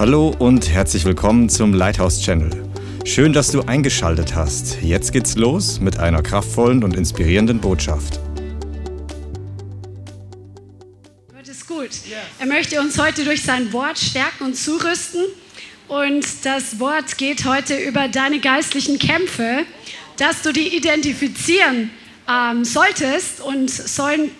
Hallo und herzlich willkommen zum Lighthouse Channel. Schön, dass du eingeschaltet hast. Jetzt geht's los mit einer kraftvollen und inspirierenden Botschaft. Gott ist gut. Er möchte uns heute durch sein Wort stärken und zurüsten. Und das Wort geht heute über deine geistlichen Kämpfe, dass du die identifizieren ähm, solltest und sollen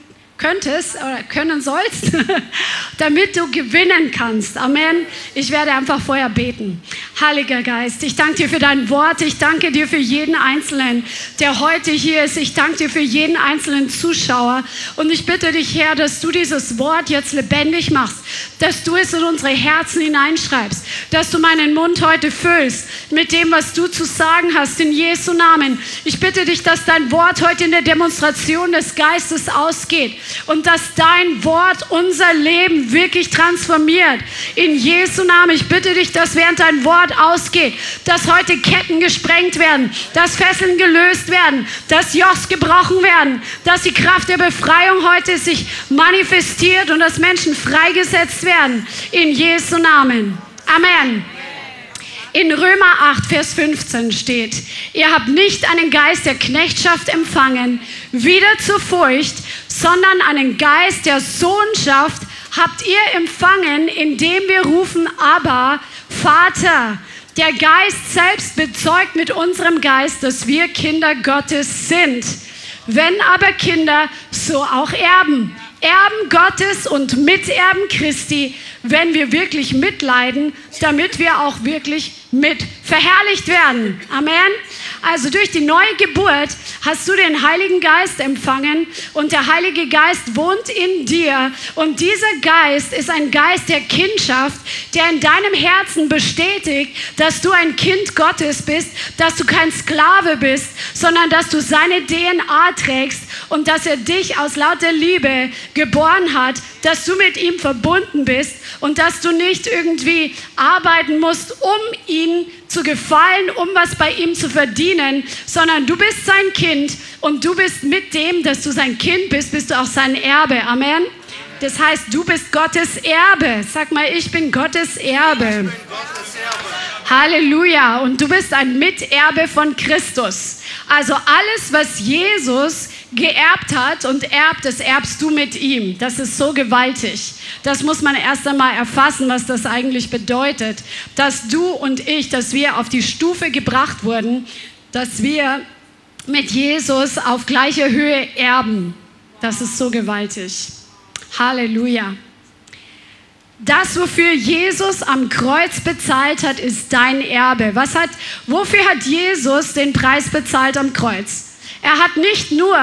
könntest oder können sollst, damit du gewinnen kannst. Amen. Ich werde einfach vorher beten. Heiliger Geist, ich danke dir für dein Wort. Ich danke dir für jeden Einzelnen, der heute hier ist. Ich danke dir für jeden einzelnen Zuschauer. Und ich bitte dich, Herr, dass du dieses Wort jetzt lebendig machst, dass du es in unsere Herzen hineinschreibst, dass du meinen Mund heute füllst mit dem, was du zu sagen hast, in Jesu Namen. Ich bitte dich, dass dein Wort heute in der Demonstration des Geistes ausgeht und dass dein Wort unser Leben wirklich transformiert. In Jesu Namen, ich bitte dich, dass während dein Wort ausgeht, dass heute Ketten gesprengt werden, dass Fesseln gelöst werden, dass Jochs gebrochen werden, dass die Kraft der Befreiung heute sich manifestiert und dass Menschen freigesetzt werden. In Jesu Namen. Amen. In Römer 8, Vers 15 steht, ihr habt nicht einen Geist der Knechtschaft empfangen, wieder zur Furcht, sondern einen Geist der Sohnschaft habt ihr empfangen, indem wir rufen, aber Vater. Der Geist selbst bezeugt mit unserem Geist, dass wir Kinder Gottes sind. Wenn aber Kinder, so auch Erben. Erben Gottes und Miterben Christi, wenn wir wirklich mitleiden, damit wir auch wirklich mit verherrlicht werden. Amen. Also durch die neue Geburt hast du den Heiligen Geist empfangen und der Heilige Geist wohnt in dir. Und dieser Geist ist ein Geist der Kindschaft, der in deinem Herzen bestätigt, dass du ein Kind Gottes bist, dass du kein Sklave bist, sondern dass du seine DNA trägst und dass er dich aus lauter Liebe geboren hat, dass du mit ihm verbunden bist und dass du nicht irgendwie arbeiten musst, um ihn zu gefallen, um was bei ihm zu verdienen, sondern du bist sein Kind und du bist mit dem, dass du sein Kind bist, bist du auch sein Erbe. Amen. Das heißt, du bist Gottes Erbe. Sag mal, ich bin Gottes Erbe. Halleluja. Und du bist ein Miterbe von Christus. Also alles, was Jesus geerbt hat und erbt, das erbst du mit ihm. Das ist so gewaltig. Das muss man erst einmal erfassen, was das eigentlich bedeutet. Dass du und ich, dass wir auf die Stufe gebracht wurden, dass wir mit Jesus auf gleicher Höhe erben. Das ist so gewaltig. Halleluja. Das, wofür Jesus am Kreuz bezahlt hat, ist dein Erbe. Was hat, wofür hat Jesus den Preis bezahlt am Kreuz? Er hat nicht nur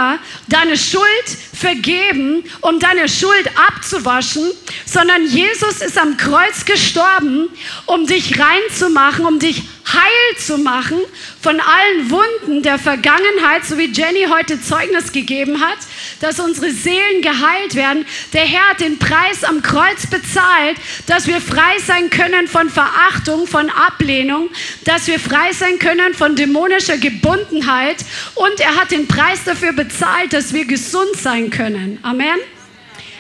deine Schuld vergeben, um deine Schuld abzuwaschen, sondern Jesus ist am Kreuz gestorben, um dich reinzumachen, um dich heil zu machen von allen Wunden der Vergangenheit, so wie Jenny heute Zeugnis gegeben hat, dass unsere Seelen geheilt werden. Der Herr hat den Preis am Kreuz bezahlt, dass wir frei sein können von Verachtung, von Ablehnung, dass wir frei sein können von dämonischer Gebundenheit und er hat den Preis dafür bezahlt, dass wir gesund sein können. Amen.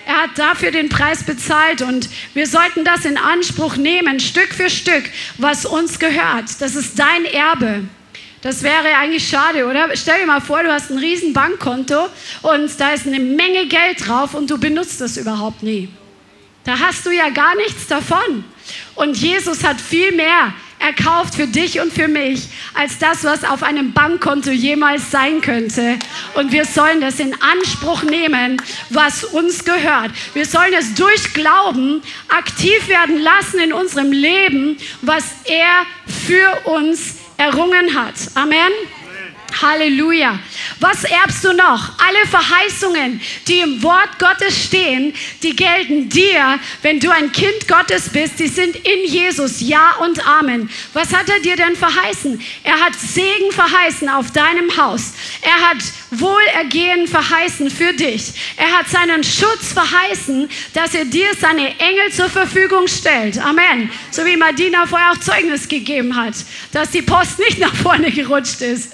Er hat dafür den Preis bezahlt und wir sollten das in Anspruch nehmen, Stück für Stück, was uns gehört. Das ist dein Erbe. Das wäre eigentlich schade, oder? Stell dir mal vor, du hast ein riesen Bankkonto und da ist eine Menge Geld drauf und du benutzt das überhaupt nie. Da hast du ja gar nichts davon. Und Jesus hat viel mehr erkauft für dich und für mich, als das, was auf einem Bankkonto jemals sein könnte. Und wir sollen das in Anspruch nehmen, was uns gehört. Wir sollen es durch Glauben aktiv werden lassen in unserem Leben, was er für uns errungen hat. Amen. Halleluja. Was erbst du noch? Alle Verheißungen, die im Wort Gottes stehen, die gelten dir, wenn du ein Kind Gottes bist. Die sind in Jesus. Ja und Amen. Was hat er dir denn verheißen? Er hat Segen verheißen auf deinem Haus. Er hat Wohlergehen verheißen für dich. Er hat seinen Schutz verheißen, dass er dir seine Engel zur Verfügung stellt. Amen. So wie Madina vorher auch Zeugnis gegeben hat, dass die Post nicht nach vorne gerutscht ist.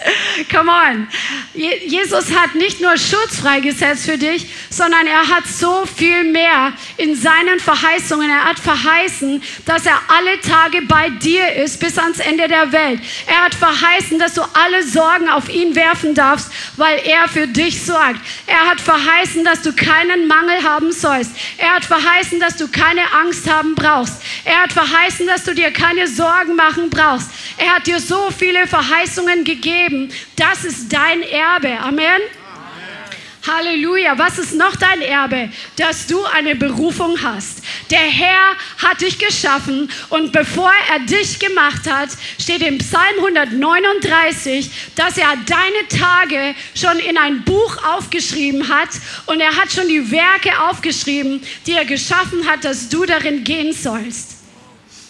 Come on. Jesus hat nicht nur Schutz freigesetzt für dich, sondern er hat so viel mehr in seinen Verheißungen. Er hat verheißen, dass er alle Tage bei dir ist bis ans Ende der Welt. Er hat verheißen, dass du alle Sorgen auf ihn werfen darfst, weil er für dich sorgt. Er hat verheißen, dass du keinen Mangel haben sollst. Er hat verheißen, dass du keine Angst haben brauchst. Er hat verheißen, dass du dir keine Sorgen machen brauchst. Er hat dir so viele Verheißungen gegeben. Das ist dein Erbe. Amen. Halleluja. Was ist noch dein Erbe? Dass du eine Berufung hast. Der Herr hat dich geschaffen und bevor er dich gemacht hat, steht im Psalm 139, dass er deine Tage schon in ein Buch aufgeschrieben hat und er hat schon die Werke aufgeschrieben, die er geschaffen hat, dass du darin gehen sollst.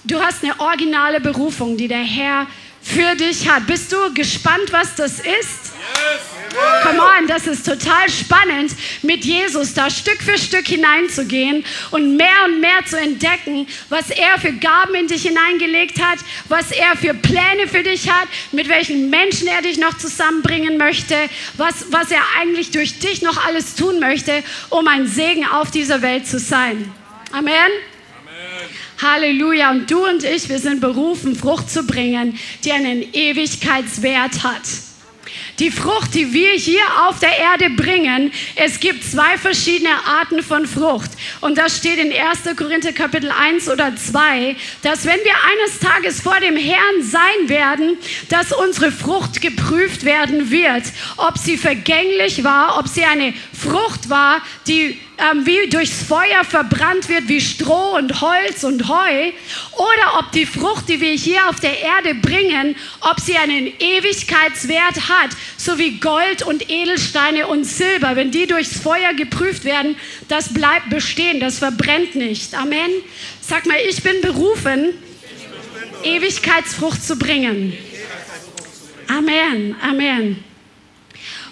Du hast eine originale Berufung, die der Herr für dich hat. Bist du gespannt, was das ist? Come on, das ist total spannend, mit Jesus da Stück für Stück hineinzugehen und mehr und mehr zu entdecken, was er für Gaben in dich hineingelegt hat, was er für Pläne für dich hat, mit welchen Menschen er dich noch zusammenbringen möchte, was, was er eigentlich durch dich noch alles tun möchte, um ein Segen auf dieser Welt zu sein. Amen. Halleluja. Und du und ich, wir sind berufen, Frucht zu bringen, die einen Ewigkeitswert hat. Die Frucht, die wir hier auf der Erde bringen, es gibt zwei verschiedene Arten von Frucht. Und das steht in 1. Korinther Kapitel 1 oder 2, dass wenn wir eines Tages vor dem Herrn sein werden, dass unsere Frucht geprüft werden wird, ob sie vergänglich war, ob sie eine Frucht war, die ähm, wie durchs Feuer verbrannt wird, wie Stroh und Holz und Heu, oder ob die Frucht, die wir hier auf der Erde bringen, ob sie einen Ewigkeitswert hat, so wie Gold und Edelsteine und Silber. Wenn die durchs Feuer geprüft werden, das bleibt bestehen, das verbrennt nicht. Amen. Sag mal, ich bin berufen, Ewigkeitsfrucht zu bringen. Amen, Amen.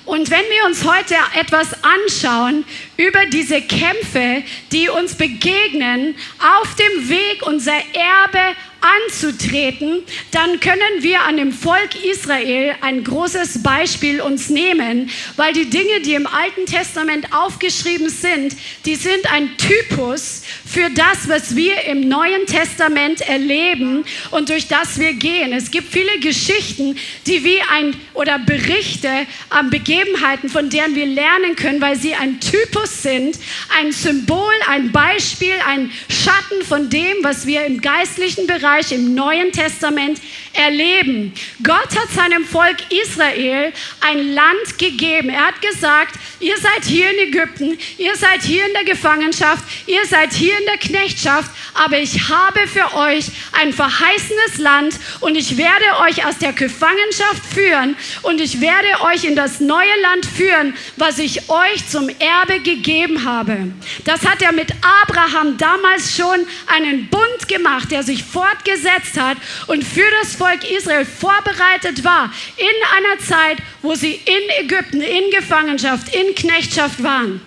Und wenn wir uns heute etwas anschauen über diese Kämpfe, die uns begegnen, auf dem Weg unser Erbe anzutreten, dann können wir an dem Volk Israel ein großes Beispiel uns nehmen, weil die Dinge, die im Alten Testament aufgeschrieben sind, die sind ein Typus für das, was wir im Neuen Testament erleben und durch das wir gehen. Es gibt viele Geschichten, die wie ein oder Berichte an Begebenheiten, von denen wir lernen können, weil sie ein Typus sind, ein Symbol, ein Beispiel, ein Schatten von dem, was wir im geistlichen Bereich Bereich im Neuen Testament erleben. Gott hat seinem Volk Israel ein Land gegeben. Er hat gesagt, ihr seid hier in Ägypten, ihr seid hier in der Gefangenschaft, ihr seid hier in der Knechtschaft, aber ich habe für euch ein verheißenes Land und ich werde euch aus der Gefangenschaft führen und ich werde euch in das neue Land führen, was ich euch zum Erbe gegeben habe. Das hat er mit Abraham damals schon einen Bund gemacht, der sich fort gesetzt hat und für das Volk Israel vorbereitet war in einer Zeit, wo sie in Ägypten, in Gefangenschaft, in Knechtschaft waren.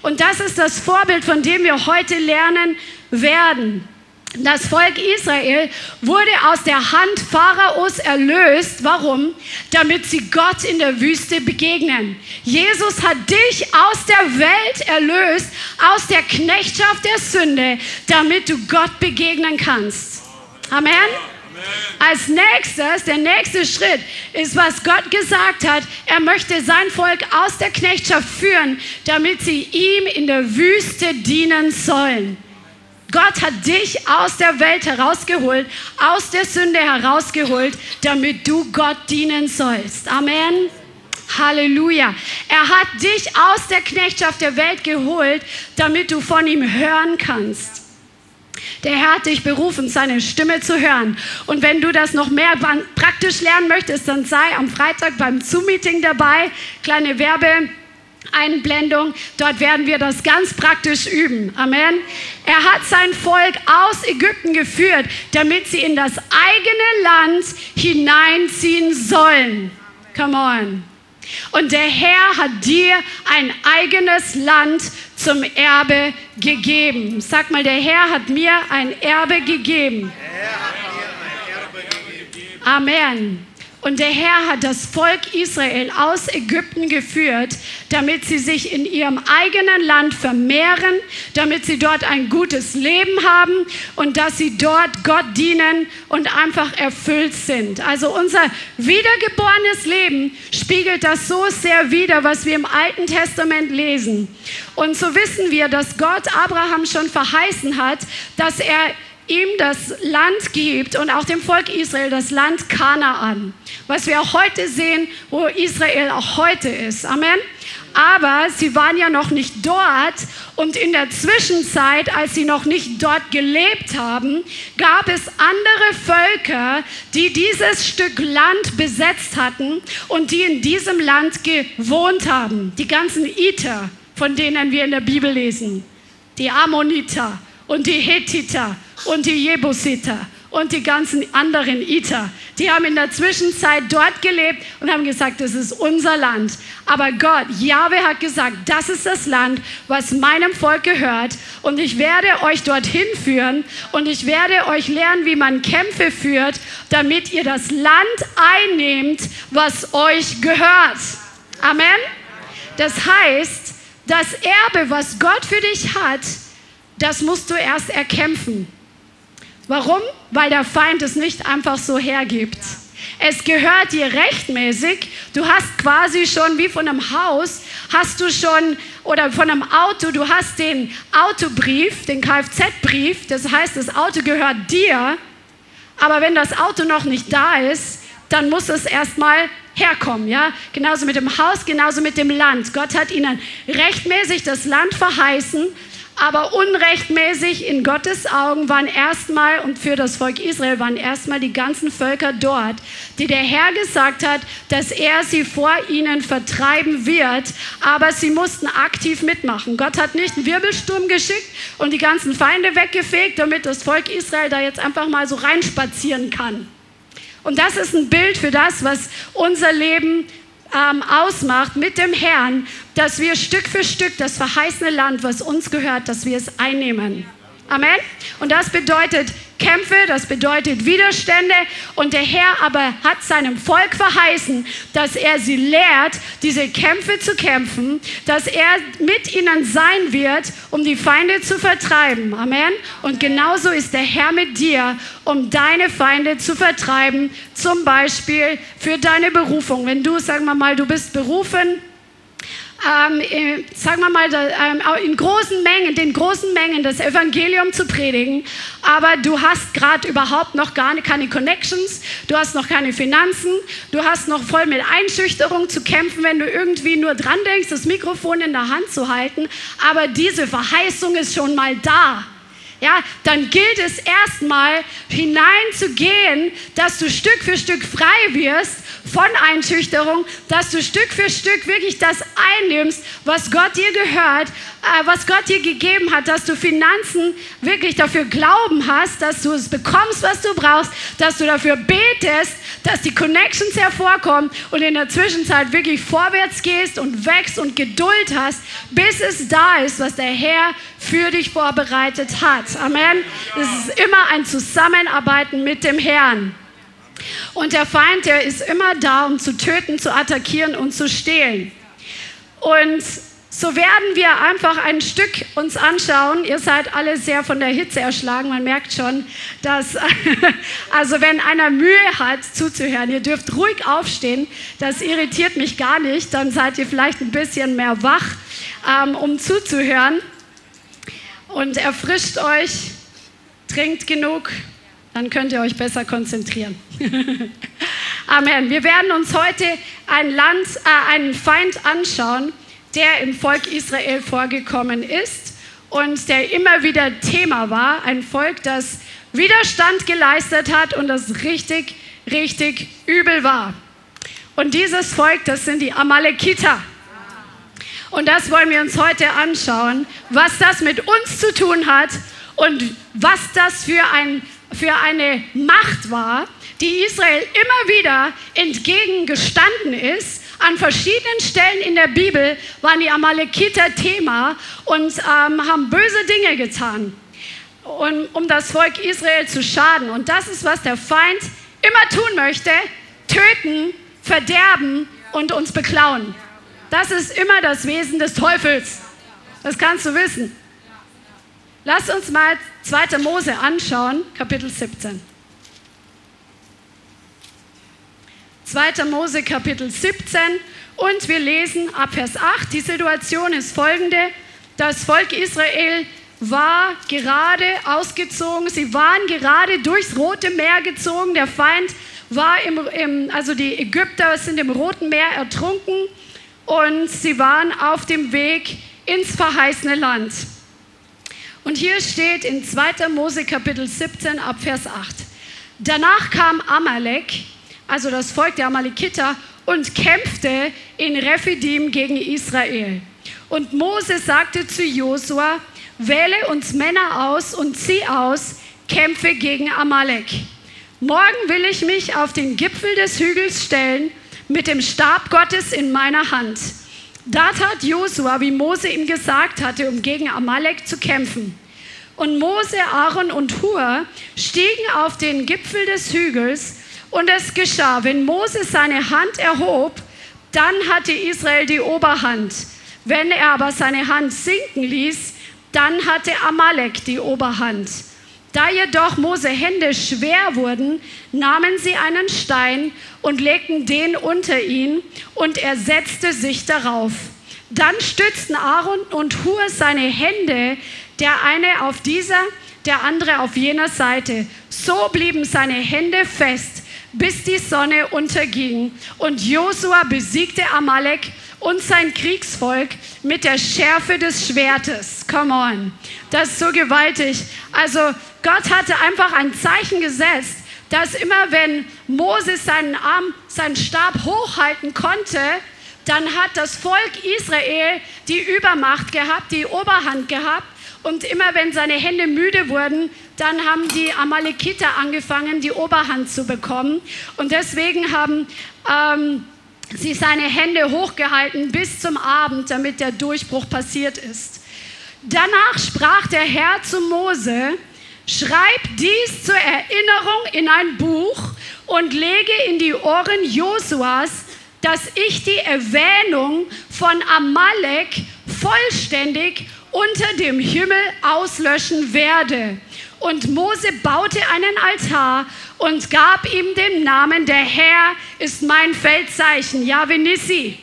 Und das ist das Vorbild, von dem wir heute lernen werden. Das Volk Israel wurde aus der Hand Pharaos erlöst. Warum? Damit sie Gott in der Wüste begegnen. Jesus hat dich aus der Welt erlöst, aus der Knechtschaft der Sünde, damit du Gott begegnen kannst. Amen. Als nächstes, der nächste Schritt ist, was Gott gesagt hat. Er möchte sein Volk aus der Knechtschaft führen, damit sie ihm in der Wüste dienen sollen. Gott hat dich aus der Welt herausgeholt, aus der Sünde herausgeholt, damit du Gott dienen sollst. Amen. Halleluja. Er hat dich aus der Knechtschaft der Welt geholt, damit du von ihm hören kannst. Der Herr hat dich berufen, seine Stimme zu hören. Und wenn du das noch mehr praktisch lernen möchtest, dann sei am Freitag beim Zoom-Meeting dabei. Kleine Werbeeinblendung. Dort werden wir das ganz praktisch üben. Amen. Er hat sein Volk aus Ägypten geführt, damit sie in das eigene Land hineinziehen sollen. Come on. Und der Herr hat dir ein eigenes Land zum Erbe gegeben. Sag mal, der Herr hat mir ein Erbe gegeben. Amen. Und der Herr hat das Volk Israel aus Ägypten geführt, damit sie sich in ihrem eigenen Land vermehren, damit sie dort ein gutes Leben haben und dass sie dort Gott dienen und einfach erfüllt sind. Also unser wiedergeborenes Leben spiegelt das so sehr wider, was wir im Alten Testament lesen. Und so wissen wir, dass Gott Abraham schon verheißen hat, dass er ihm das Land gibt und auch dem Volk Israel das Land Kanaan, was wir auch heute sehen, wo Israel auch heute ist. Amen. Aber sie waren ja noch nicht dort und in der Zwischenzeit, als sie noch nicht dort gelebt haben, gab es andere Völker, die dieses Stück Land besetzt hatten und die in diesem Land gewohnt haben. Die ganzen Iter, von denen wir in der Bibel lesen. Die Ammoniter und die Hethiter und die Jebusiter und die ganzen anderen Iter. Die haben in der Zwischenzeit dort gelebt und haben gesagt, das ist unser Land. Aber Gott, Jahwe hat gesagt, das ist das Land, was meinem Volk gehört. Und ich werde euch dorthin führen und ich werde euch lernen, wie man Kämpfe führt, damit ihr das Land einnehmt, was euch gehört. Amen. Das heißt, das Erbe, was Gott für dich hat, das musst du erst erkämpfen. Warum? Weil der Feind es nicht einfach so hergibt. Es gehört dir rechtmäßig. Du hast quasi schon wie von einem Haus, hast du schon, oder von einem Auto, du hast den Autobrief, den Kfz-Brief. Das heißt, das Auto gehört dir. Aber wenn das Auto noch nicht da ist, dann muss es erstmal herkommen, ja? Genauso mit dem Haus, genauso mit dem Land. Gott hat ihnen rechtmäßig das Land verheißen, aber unrechtmäßig in Gottes Augen waren erstmal und für das Volk Israel waren erstmal die ganzen Völker dort, die der Herr gesagt hat, dass er sie vor ihnen vertreiben wird, aber sie mussten aktiv mitmachen. Gott hat nicht einen Wirbelsturm geschickt und die ganzen Feinde weggefegt, damit das Volk Israel da jetzt einfach mal so reinspazieren kann. Und das ist ein Bild für das, was unser Leben ähm, ausmacht mit dem Herrn, dass wir Stück für Stück das verheißene Land, was uns gehört, dass wir es einnehmen. Amen. Und das bedeutet Kämpfe, das bedeutet Widerstände. Und der Herr aber hat seinem Volk verheißen, dass er sie lehrt, diese Kämpfe zu kämpfen, dass er mit ihnen sein wird, um die Feinde zu vertreiben. Amen. Und genauso ist der Herr mit dir, um deine Feinde zu vertreiben, zum Beispiel für deine Berufung. Wenn du, sagen wir mal, du bist berufen, ähm, äh, sagen wir mal, ähm, in großen Mengen, den großen Mengen das Evangelium zu predigen, aber du hast gerade überhaupt noch gar keine Connections, du hast noch keine Finanzen, du hast noch voll mit Einschüchterung zu kämpfen, wenn du irgendwie nur dran denkst, das Mikrofon in der Hand zu halten, aber diese Verheißung ist schon mal da. Ja, dann gilt es erstmal hineinzugehen, dass du Stück für Stück frei wirst von Einschüchterung, dass du Stück für Stück wirklich das einnimmst, was Gott dir gehört, äh, was Gott dir gegeben hat, dass du Finanzen wirklich dafür Glauben hast, dass du es bekommst, was du brauchst, dass du dafür betest, dass die Connections hervorkommen und in der Zwischenzeit wirklich vorwärts gehst und wächst und Geduld hast, bis es da ist, was der Herr für dich vorbereitet hat. Amen. Es ist immer ein Zusammenarbeiten mit dem Herrn. Und der Feind, der ist immer da, um zu töten, zu attackieren und zu stehlen. Und so werden wir einfach ein Stück uns anschauen. Ihr seid alle sehr von der Hitze erschlagen. Man merkt schon, dass, also wenn einer Mühe hat zuzuhören, ihr dürft ruhig aufstehen. Das irritiert mich gar nicht. Dann seid ihr vielleicht ein bisschen mehr wach, ähm, um zuzuhören. Und erfrischt euch, trinkt genug, dann könnt ihr euch besser konzentrieren. Amen. Wir werden uns heute ein Land, äh, einen Feind anschauen der im Volk Israel vorgekommen ist und der immer wieder Thema war. Ein Volk, das Widerstand geleistet hat und das richtig, richtig übel war. Und dieses Volk, das sind die Amalekiter. Und das wollen wir uns heute anschauen, was das mit uns zu tun hat und was das für, ein, für eine Macht war, die Israel immer wieder entgegengestanden ist an verschiedenen Stellen in der Bibel waren die Amalekiter Thema und ähm, haben böse Dinge getan, um, um das Volk Israel zu schaden. Und das ist, was der Feind immer tun möchte, töten, verderben und uns beklauen. Das ist immer das Wesen des Teufels. Das kannst du wissen. Lass uns mal 2. Mose anschauen, Kapitel 17. 2. Mose Kapitel 17 und wir lesen ab Vers 8. Die Situation ist folgende. Das Volk Israel war gerade ausgezogen, sie waren gerade durchs Rote Meer gezogen. Der Feind war im, im, also die Ägypter sind im Roten Meer ertrunken und sie waren auf dem Weg ins verheißene Land. Und hier steht in 2. Mose Kapitel 17 ab Vers 8. Danach kam Amalek, also das Volk der Amalekiter, und kämpfte in Rephidim gegen Israel. Und Mose sagte zu Josua, wähle uns Männer aus und zieh aus, kämpfe gegen Amalek. Morgen will ich mich auf den Gipfel des Hügels stellen mit dem Stab Gottes in meiner Hand. Da tat Josua, wie Mose ihm gesagt hatte, um gegen Amalek zu kämpfen. Und Mose, Aaron und Hur stiegen auf den Gipfel des Hügels und es geschah, wenn Mose seine Hand erhob, dann hatte Israel die Oberhand. Wenn er aber seine Hand sinken ließ, dann hatte Amalek die Oberhand. Da jedoch Mose Hände schwer wurden, nahmen sie einen Stein und legten den unter ihn, und er setzte sich darauf. Dann stützten Aaron und Hur seine Hände, der eine auf dieser, der andere auf jener Seite. So blieben seine Hände fest bis die Sonne unterging. Und Josua besiegte Amalek und sein Kriegsvolk mit der Schärfe des Schwertes. Come on. Das ist so gewaltig. Also Gott hatte einfach ein Zeichen gesetzt, dass immer wenn Moses seinen Arm, seinen Stab hochhalten konnte, dann hat das Volk Israel die Übermacht gehabt, die Oberhand gehabt. Und immer wenn seine Hände müde wurden, dann haben die Amalekiter angefangen, die Oberhand zu bekommen. Und deswegen haben ähm, sie seine Hände hochgehalten bis zum Abend, damit der Durchbruch passiert ist. Danach sprach der Herr zu Mose, schreib dies zur Erinnerung in ein Buch und lege in die Ohren Josuas, dass ich die Erwähnung von Amalek vollständig unter dem Himmel auslöschen werde. Und Mose baute einen Altar und gab ihm den Namen, der Herr ist mein Feldzeichen, Yahweh.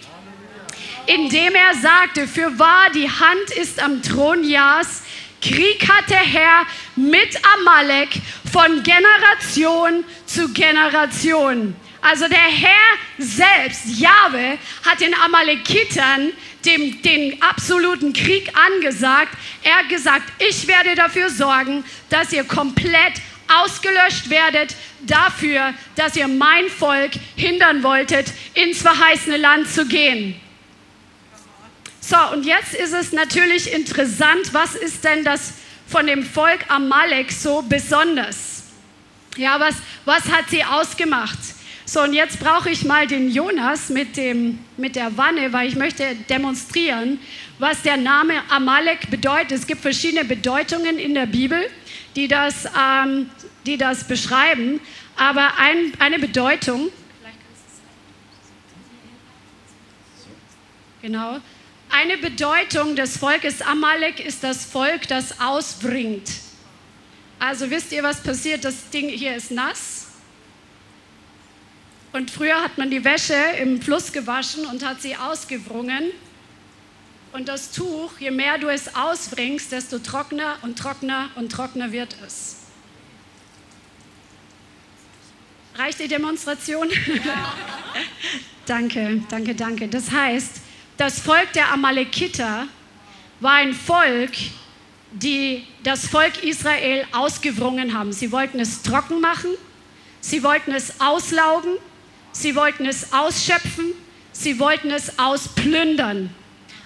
Indem er sagte, für wahr, die Hand ist am Thron Jas, Krieg hat der Herr mit Amalek von Generation zu Generation. Also der Herr selbst, Jahwe, hat den Amalekitern dem, den absoluten Krieg angesagt. Er hat gesagt, ich werde dafür sorgen, dass ihr komplett ausgelöscht werdet, dafür, dass ihr mein Volk hindern wolltet, ins verheißene Land zu gehen. So, und jetzt ist es natürlich interessant, was ist denn das von dem Volk Amalek so besonders? Ja, was, was hat sie ausgemacht? So, und jetzt brauche ich mal den Jonas mit, dem, mit der Wanne, weil ich möchte demonstrieren, was der Name Amalek bedeutet. Es gibt verschiedene Bedeutungen in der Bibel, die das, ähm, die das beschreiben. Aber ein, eine Bedeutung, genau, eine Bedeutung des Volkes Amalek ist das Volk, das ausbringt. Also wisst ihr, was passiert? Das Ding hier ist nass und früher hat man die Wäsche im Fluss gewaschen und hat sie ausgewrungen. Und das Tuch, je mehr du es ausbringst, desto trockener und trockener und trockener wird es. Reicht die Demonstration? Ja. danke, danke, danke. Das heißt, das Volk der Amalekiter war ein Volk, die das Volk Israel ausgewrungen haben. Sie wollten es trocken machen, sie wollten es auslaugen, Sie wollten es ausschöpfen, sie wollten es ausplündern.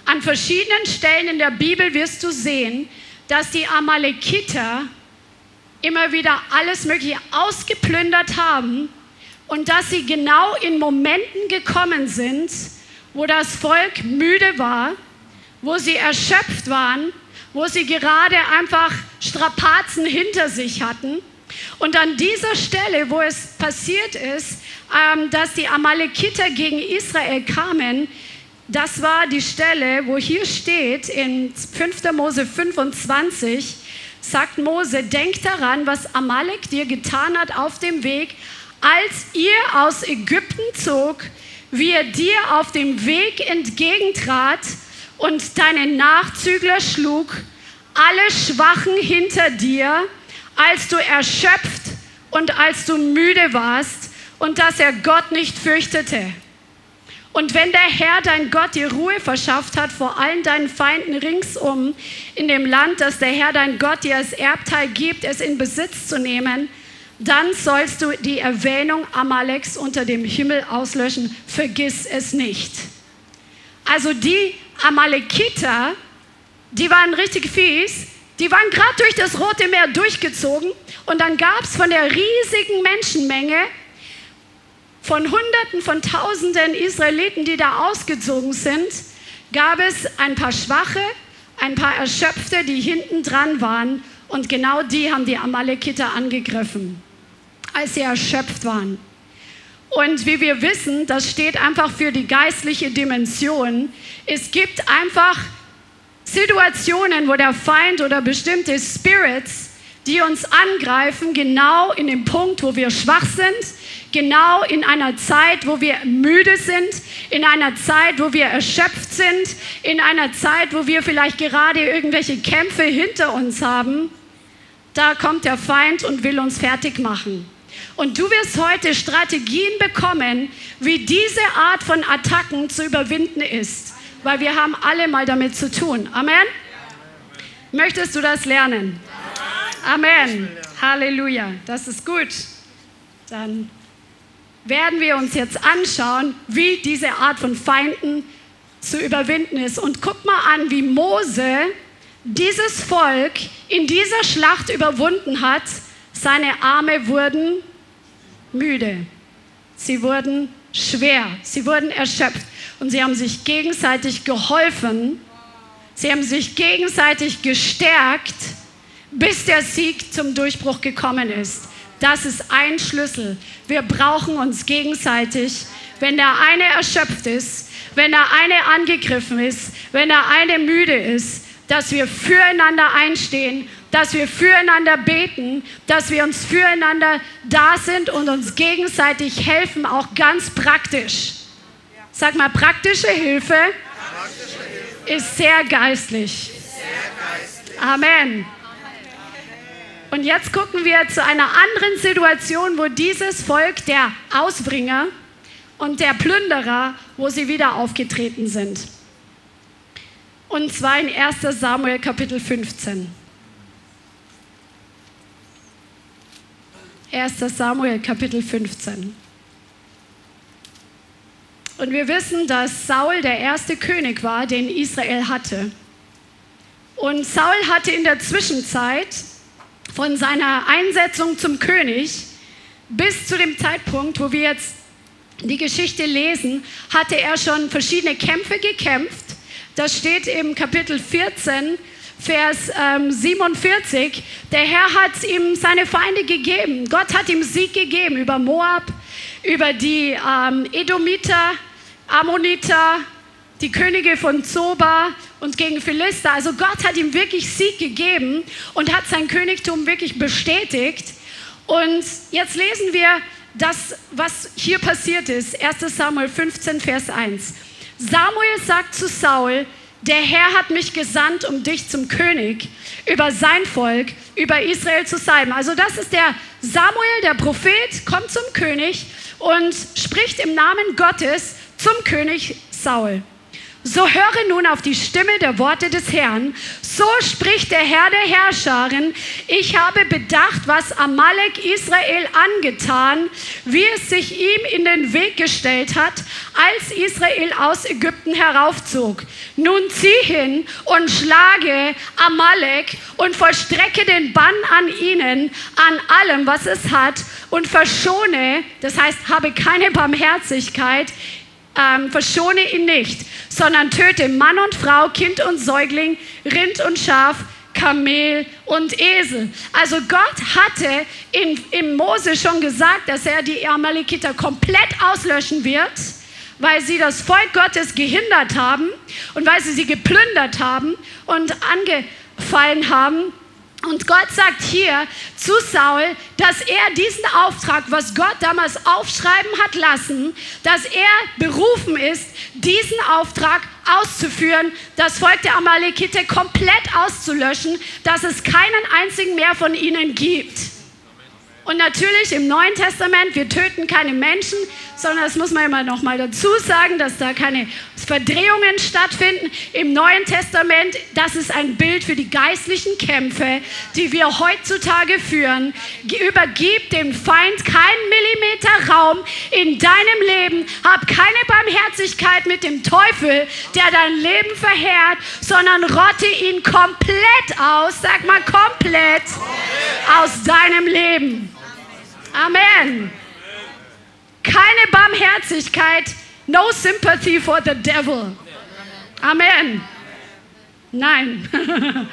An verschiedenen Stellen in der Bibel wirst du sehen, dass die Amalekiter immer wieder alles Mögliche ausgeplündert haben und dass sie genau in Momenten gekommen sind, wo das Volk müde war, wo sie erschöpft waren, wo sie gerade einfach Strapazen hinter sich hatten. Und an dieser Stelle, wo es passiert ist, ähm, dass die Amalekiter gegen Israel kamen, das war die Stelle, wo hier steht in 5. Mose 25, sagt Mose, denk daran, was Amalek dir getan hat auf dem Weg, als ihr aus Ägypten zog, wie er dir auf dem Weg entgegentrat und deine Nachzügler schlug, alle Schwachen hinter dir, als du erschöpft und als du müde warst und dass er Gott nicht fürchtete. Und wenn der Herr, dein Gott, dir Ruhe verschafft hat vor allen deinen Feinden ringsum in dem Land, das der Herr, dein Gott, dir als Erbteil gibt, es in Besitz zu nehmen, dann sollst du die Erwähnung Amaleks unter dem Himmel auslöschen. Vergiss es nicht. Also die Amalekiter, die waren richtig fies. Die waren gerade durch das Rote Meer durchgezogen und dann gab es von der riesigen Menschenmenge von Hunderten, von Tausenden Israeliten, die da ausgezogen sind, gab es ein paar Schwache, ein paar Erschöpfte, die hinten dran waren und genau die haben die Amalekiter angegriffen, als sie erschöpft waren. Und wie wir wissen, das steht einfach für die geistliche Dimension. Es gibt einfach Situationen, wo der Feind oder bestimmte Spirits, die uns angreifen, genau in dem Punkt, wo wir schwach sind, genau in einer Zeit, wo wir müde sind, in einer Zeit, wo wir erschöpft sind, in einer Zeit, wo wir vielleicht gerade irgendwelche Kämpfe hinter uns haben da kommt der Feind und will uns fertig machen. Und du wirst heute Strategien bekommen, wie diese Art von Attacken zu überwinden ist. Weil wir haben alle mal damit zu tun. Amen? Möchtest du das lernen? Amen. Halleluja. Das ist gut. Dann werden wir uns jetzt anschauen, wie diese Art von Feinden zu überwinden ist. Und guck mal an, wie Mose dieses Volk in dieser Schlacht überwunden hat, seine Arme wurden müde. Sie wurden schwer. Sie wurden erschöpft. Und sie haben sich gegenseitig geholfen. Sie haben sich gegenseitig gestärkt, bis der Sieg zum Durchbruch gekommen ist. Das ist ein Schlüssel. Wir brauchen uns gegenseitig. Wenn der eine erschöpft ist, wenn der eine angegriffen ist, wenn der eine müde ist, dass wir füreinander einstehen, dass wir füreinander beten, dass wir uns füreinander da sind und uns gegenseitig helfen, auch ganz praktisch. Sag mal, praktische Hilfe, ist sehr geistlich. Amen. Und jetzt gucken wir zu einer anderen Situation, wo dieses Volk, der Ausbringer und der Plünderer, wo sie wieder aufgetreten sind. Und zwar in 1 Samuel Kapitel 15. 1 Samuel Kapitel 15. Und wir wissen, dass Saul der erste König war, den Israel hatte. Und Saul hatte in der Zwischenzeit von seiner Einsetzung zum König bis zu dem Zeitpunkt, wo wir jetzt die Geschichte lesen, hatte er schon verschiedene Kämpfe gekämpft das steht im Kapitel 14, Vers ähm, 47. Der Herr hat ihm seine Feinde gegeben. Gott hat ihm Sieg gegeben über Moab, über die ähm, Edomiter, Ammoniter, die Könige von Zoba und gegen Philister. Also Gott hat ihm wirklich Sieg gegeben und hat sein Königtum wirklich bestätigt. Und jetzt lesen wir das, was hier passiert ist. 1 Samuel 15, Vers 1. Samuel sagt zu Saul, der Herr hat mich gesandt, um dich zum König über sein Volk, über Israel zu sein. Also das ist der Samuel, der Prophet, kommt zum König und spricht im Namen Gottes zum König Saul. So höre nun auf die Stimme der Worte des Herrn. So spricht der Herr der Herrscherin. Ich habe bedacht, was Amalek Israel angetan, wie es sich ihm in den Weg gestellt hat, als Israel aus Ägypten heraufzog. Nun zieh hin und schlage Amalek und vollstrecke den Bann an ihnen, an allem, was es hat, und verschone, das heißt, habe keine Barmherzigkeit, ähm, verschone ihn nicht, sondern töte Mann und Frau, Kind und Säugling, Rind und Schaf, Kamel und Esel. Also Gott hatte in, in Mose schon gesagt, dass er die Amalekiter komplett auslöschen wird, weil sie das Volk Gottes gehindert haben und weil sie sie geplündert haben und angefallen haben. Und Gott sagt hier zu Saul, dass er diesen Auftrag, was Gott damals aufschreiben hat lassen, dass er berufen ist, diesen Auftrag auszuführen, das Volk der Amalekite komplett auszulöschen, dass es keinen einzigen mehr von ihnen gibt. Und natürlich im Neuen Testament, wir töten keine Menschen, sondern das muss man immer noch mal dazu sagen, dass da keine Verdrehungen stattfinden. Im Neuen Testament, das ist ein Bild für die geistlichen Kämpfe, die wir heutzutage führen. Übergib dem Feind keinen Millimeter Raum in deinem Leben. Hab keine Barmherzigkeit mit dem Teufel, der dein Leben verheert, sondern rotte ihn komplett aus. Sag mal komplett aus deinem Leben. Amen. Keine Barmherzigkeit, no sympathy for the devil. Amen. Nein.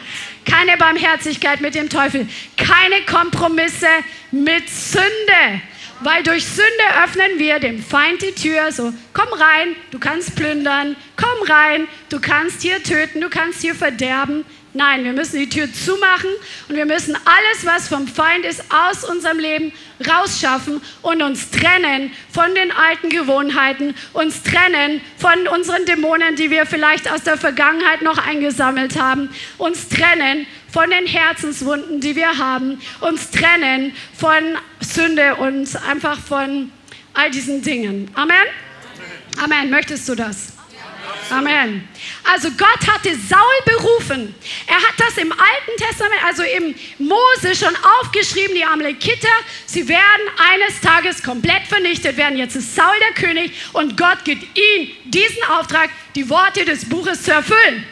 Keine Barmherzigkeit mit dem Teufel. Keine Kompromisse mit Sünde. Weil durch Sünde öffnen wir dem Feind die Tür. So, komm rein, du kannst plündern. Komm rein, du kannst hier töten, du kannst hier verderben. Nein, wir müssen die Tür zumachen und wir müssen alles, was vom Feind ist, aus unserem Leben rausschaffen und uns trennen von den alten Gewohnheiten, uns trennen von unseren Dämonen, die wir vielleicht aus der Vergangenheit noch eingesammelt haben, uns trennen von den Herzenswunden, die wir haben, uns trennen von Sünde und einfach von all diesen Dingen. Amen? Amen. Möchtest du das? Amen. Also Gott hatte Saul berufen. Er hat das im Alten Testament, also im Mose schon aufgeschrieben, die Amalekiter, sie werden eines Tages komplett vernichtet werden. Jetzt ist Saul der König und Gott gibt ihm diesen Auftrag, die Worte des Buches zu erfüllen.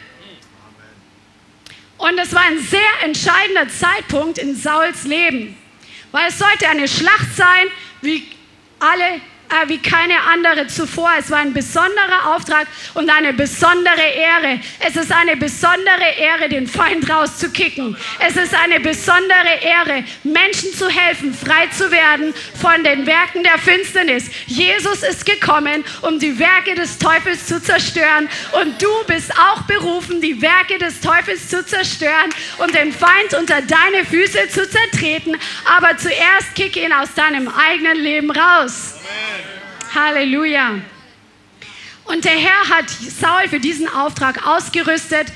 Und es war ein sehr entscheidender Zeitpunkt in Sauls Leben, weil es sollte eine Schlacht sein, wie alle äh, wie keine andere zuvor. Es war ein besonderer Auftrag und eine besondere Ehre. Es ist eine besondere Ehre, den Feind rauszukicken. Es ist eine besondere Ehre, Menschen zu helfen, frei zu werden von den Werken der Finsternis. Jesus ist gekommen, um die Werke des Teufels zu zerstören und du bist auch berufen, die Werke des Teufels zu zerstören und den Feind unter deine Füße zu zertreten. Aber zuerst kick ihn aus deinem eigenen Leben raus. Halleluja. Und der Herr hat Saul für diesen Auftrag ausgerüstet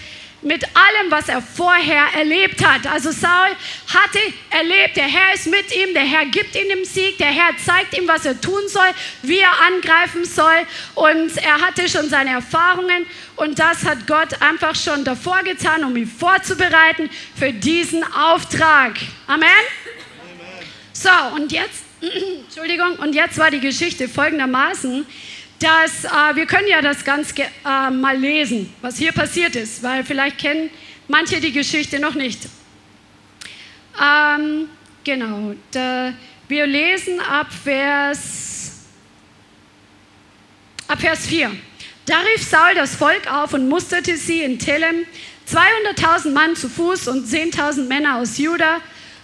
mit allem, was er vorher erlebt hat. Also Saul hatte erlebt, der Herr ist mit ihm, der Herr gibt ihm den Sieg, der Herr zeigt ihm, was er tun soll, wie er angreifen soll. Und er hatte schon seine Erfahrungen und das hat Gott einfach schon davor getan, um ihn vorzubereiten für diesen Auftrag. Amen. Amen. So, und jetzt Entschuldigung, und jetzt war die Geschichte folgendermaßen, dass äh, wir können ja das ganz äh, mal lesen, was hier passiert ist, weil vielleicht kennen manche die Geschichte noch nicht. Ähm, genau, da, wir lesen ab Vers, ab Vers 4. Da rief Saul das Volk auf und musterte sie in Telem, 200.000 Mann zu Fuß und 10.000 Männer aus Juda.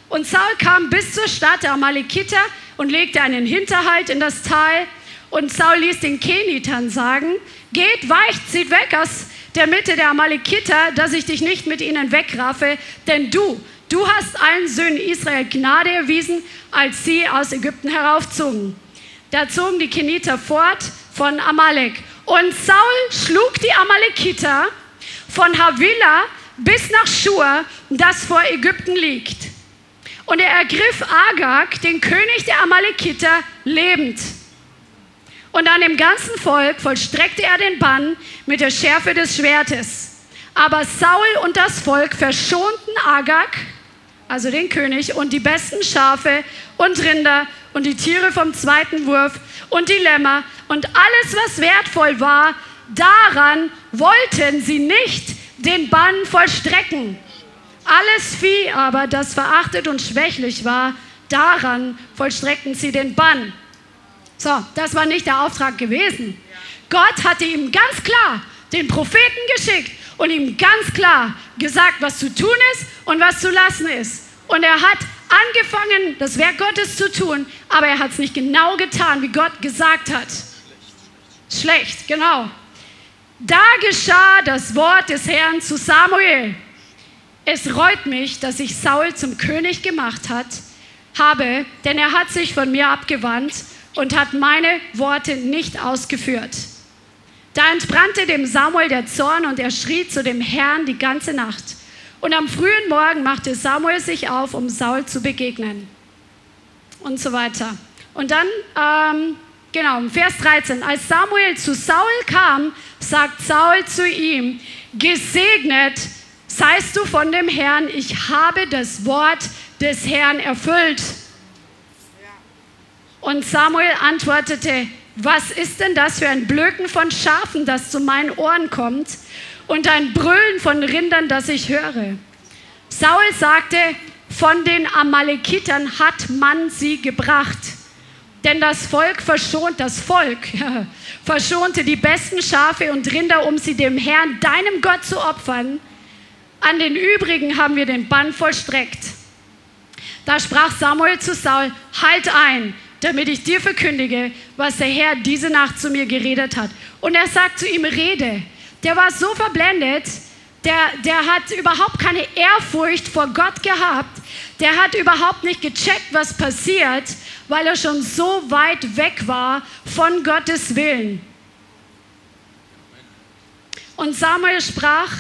Und Saul kam bis zur Stadt der Amalekiter und legte einen Hinterhalt in das Tal. Und Saul ließ den Kenitern sagen, geht, weicht, zieht weg aus der Mitte der Amalekiter, dass ich dich nicht mit ihnen wegraffe, denn du, du hast allen Söhnen Israel Gnade erwiesen, als sie aus Ägypten heraufzogen. Da zogen die Keniter fort von Amalek. Und Saul schlug die Amalekiter von Havilah bis nach Schur, das vor Ägypten liegt. Und er ergriff Agag, den König der Amalekiter, lebend. Und an dem ganzen Volk vollstreckte er den Bann mit der Schärfe des Schwertes. Aber Saul und das Volk verschonten Agag, also den König, und die besten Schafe und Rinder und die Tiere vom zweiten Wurf und die Lämmer und alles, was wertvoll war, daran wollten sie nicht den Bann vollstrecken. Alles Vieh aber, das verachtet und schwächlich war, daran vollstreckten sie den Bann. So, das war nicht der Auftrag gewesen. Gott hatte ihm ganz klar den Propheten geschickt und ihm ganz klar gesagt, was zu tun ist und was zu lassen ist. Und er hat angefangen, das Werk Gottes zu tun, aber er hat es nicht genau getan, wie Gott gesagt hat. Schlecht, genau. Da geschah das Wort des Herrn zu Samuel. Es reut mich, dass ich Saul zum König gemacht hat, habe, denn er hat sich von mir abgewandt und hat meine Worte nicht ausgeführt. Da entbrannte dem Samuel der Zorn und er schrie zu dem Herrn die ganze Nacht. Und am frühen Morgen machte Samuel sich auf, um Saul zu begegnen. Und so weiter. Und dann, ähm, genau, Vers 13. Als Samuel zu Saul kam, sagt Saul zu ihm, gesegnet seist du von dem Herrn, ich habe das Wort des Herrn erfüllt. Und Samuel antwortete, was ist denn das für ein Blöken von Schafen, das zu meinen Ohren kommt und ein Brüllen von Rindern, das ich höre? Saul sagte, von den Amalekitern hat man sie gebracht. Denn das Volk verschont, das Volk verschonte die besten Schafe und Rinder, um sie dem Herrn, deinem Gott, zu opfern. An den übrigen haben wir den Bann vollstreckt. Da sprach Samuel zu Saul, halt ein, damit ich dir verkündige, was der Herr diese Nacht zu mir geredet hat. Und er sagt zu ihm, rede. Der war so verblendet, der, der hat überhaupt keine Ehrfurcht vor Gott gehabt. Der hat überhaupt nicht gecheckt, was passiert, weil er schon so weit weg war von Gottes Willen. Und Samuel sprach,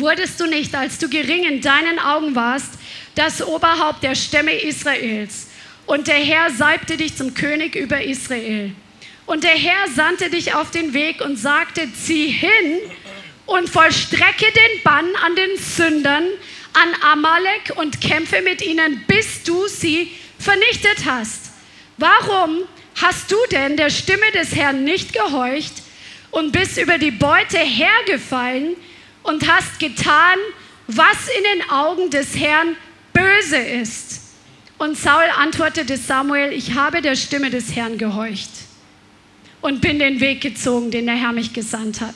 wurdest du nicht, als du gering in deinen Augen warst, das Oberhaupt der Stämme Israels? Und der Herr salbte dich zum König über Israel. Und der Herr sandte dich auf den Weg und sagte, zieh hin und vollstrecke den Bann an den Sündern, an Amalek und kämpfe mit ihnen, bis du sie vernichtet hast. Warum hast du denn der Stimme des Herrn nicht gehorcht und bist über die Beute hergefallen und hast getan, was in den Augen des Herrn böse ist? Und Saul antwortete Samuel, ich habe der Stimme des Herrn gehorcht und bin den Weg gezogen, den der Herr mich gesandt hat.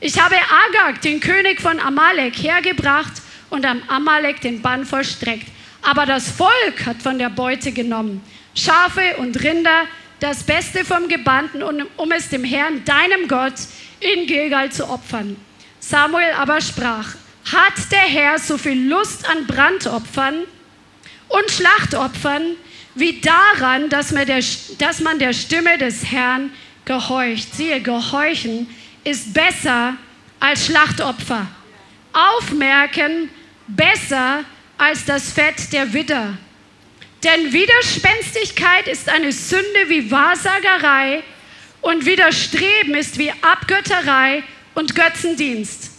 Ich habe Agag, den König von Amalek, hergebracht und am Amalek den Bann vollstreckt. Aber das Volk hat von der Beute genommen, Schafe und Rinder, das Beste vom Gebannten, um es dem Herrn, deinem Gott, in Gilgal zu opfern. Samuel aber sprach, hat der Herr so viel Lust an Brandopfern und Schlachtopfern wie daran, dass man, der, dass man der Stimme des Herrn gehorcht. Siehe, gehorchen ist besser als Schlachtopfer. Aufmerken besser als das Fett der Widder. Denn Widerspenstigkeit ist eine Sünde wie Wahrsagerei und Widerstreben ist wie Abgötterei und Götzendienst.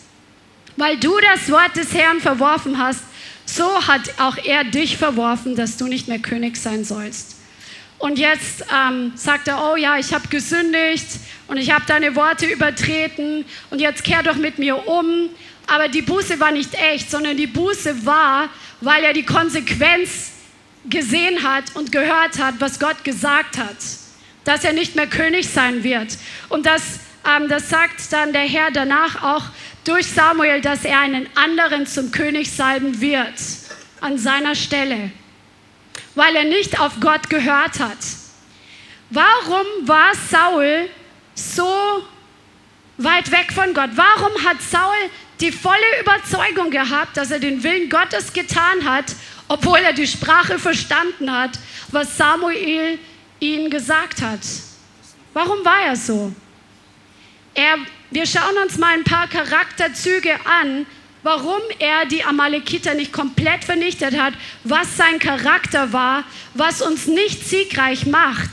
Weil du das Wort des Herrn verworfen hast, so hat auch er dich verworfen, dass du nicht mehr König sein sollst. Und jetzt ähm, sagt er, oh ja, ich habe gesündigt und ich habe deine Worte übertreten und jetzt kehr doch mit mir um. Aber die Buße war nicht echt, sondern die Buße war, weil er die Konsequenz gesehen hat und gehört hat, was Gott gesagt hat, dass er nicht mehr König sein wird. Und das, ähm, das sagt dann der Herr danach auch durch Samuel, dass er einen anderen zum König salben wird an seiner Stelle, weil er nicht auf Gott gehört hat. Warum war Saul so weit weg von Gott? Warum hat Saul die volle Überzeugung gehabt, dass er den Willen Gottes getan hat, obwohl er die Sprache verstanden hat, was Samuel ihm gesagt hat? Warum war er so? Er wir schauen uns mal ein paar Charakterzüge an, warum er die Amalekiter nicht komplett vernichtet hat, was sein Charakter war, was uns nicht siegreich macht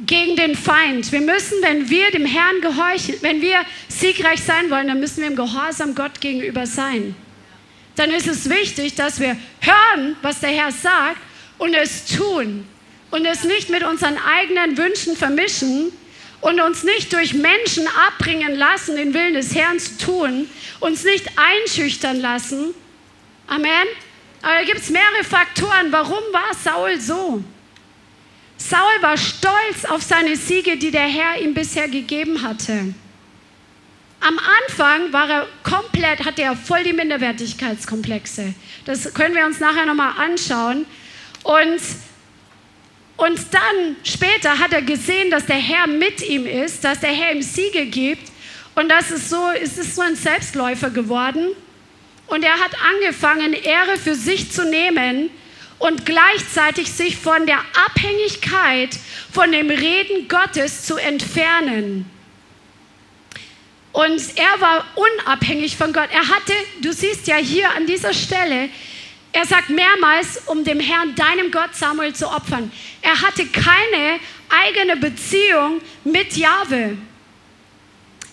gegen den Feind. Wir müssen, wenn wir dem Herrn gehorchen, wenn wir siegreich sein wollen, dann müssen wir im Gehorsam Gott gegenüber sein. Dann ist es wichtig, dass wir hören, was der Herr sagt und es tun und es nicht mit unseren eigenen Wünschen vermischen, und uns nicht durch Menschen abbringen lassen, den Willen des Herrn zu tun, uns nicht einschüchtern lassen. Amen. Aber da gibt es mehrere Faktoren. Warum war Saul so? Saul war stolz auf seine Siege, die der Herr ihm bisher gegeben hatte. Am Anfang war er komplett, hatte er voll die Minderwertigkeitskomplexe. Das können wir uns nachher nochmal anschauen. Und, und dann später hat er gesehen, dass der Herr mit ihm ist, dass der Herr ihm Siege gibt. Und das ist so, es ist so ein Selbstläufer geworden. Und er hat angefangen, Ehre für sich zu nehmen und gleichzeitig sich von der Abhängigkeit von dem Reden Gottes zu entfernen. Und er war unabhängig von Gott. Er hatte, du siehst ja hier an dieser Stelle, er sagt mehrmals, um dem Herrn, deinem Gott Samuel zu opfern. Er hatte keine eigene Beziehung mit Jahwe.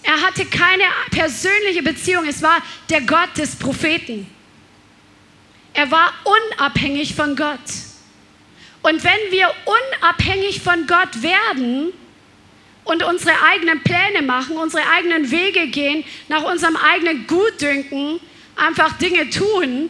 Er hatte keine persönliche Beziehung. Es war der Gott des Propheten. Er war unabhängig von Gott. Und wenn wir unabhängig von Gott werden und unsere eigenen Pläne machen, unsere eigenen Wege gehen, nach unserem eigenen Gutdünken einfach Dinge tun,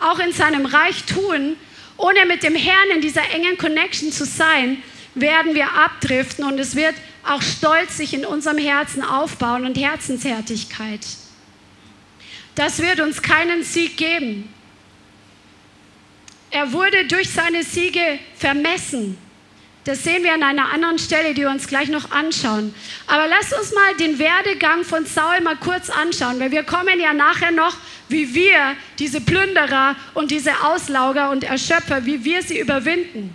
auch in seinem Reich tun, ohne mit dem Herrn in dieser engen Connection zu sein, werden wir abdriften und es wird auch Stolz sich in unserem Herzen aufbauen und Herzenshärtigkeit. Das wird uns keinen Sieg geben. Er wurde durch seine Siege vermessen. Das sehen wir an einer anderen Stelle, die wir uns gleich noch anschauen. Aber lasst uns mal den Werdegang von Saul mal kurz anschauen, weil wir kommen ja nachher noch, wie wir diese Plünderer und diese Auslauger und Erschöpfer, wie wir sie überwinden.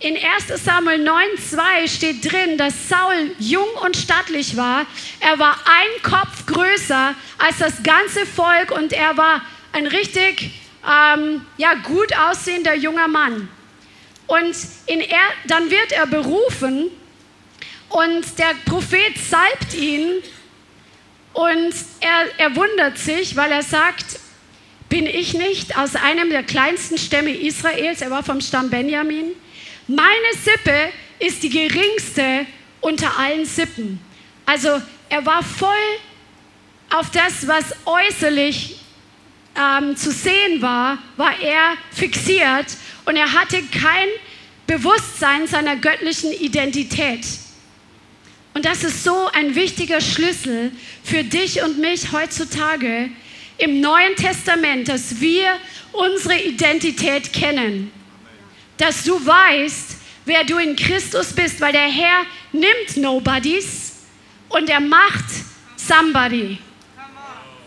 In 1 Samuel 9,2 steht drin, dass Saul jung und stattlich war. Er war ein Kopf größer als das ganze Volk und er war ein richtig ähm, ja, gut aussehender junger Mann. Und er, dann wird er berufen und der Prophet salbt ihn und er, er wundert sich, weil er sagt, bin ich nicht aus einem der kleinsten Stämme Israels, er war vom Stamm Benjamin, meine Sippe ist die geringste unter allen Sippen. Also er war voll auf das, was äußerlich ähm, zu sehen war, war er fixiert und er hatte kein Bewusstsein seiner göttlichen Identität. Und das ist so ein wichtiger Schlüssel für dich und mich heutzutage im Neuen Testament, dass wir unsere Identität kennen. Dass du weißt, wer du in Christus bist, weil der Herr nimmt Nobodies und er macht Somebody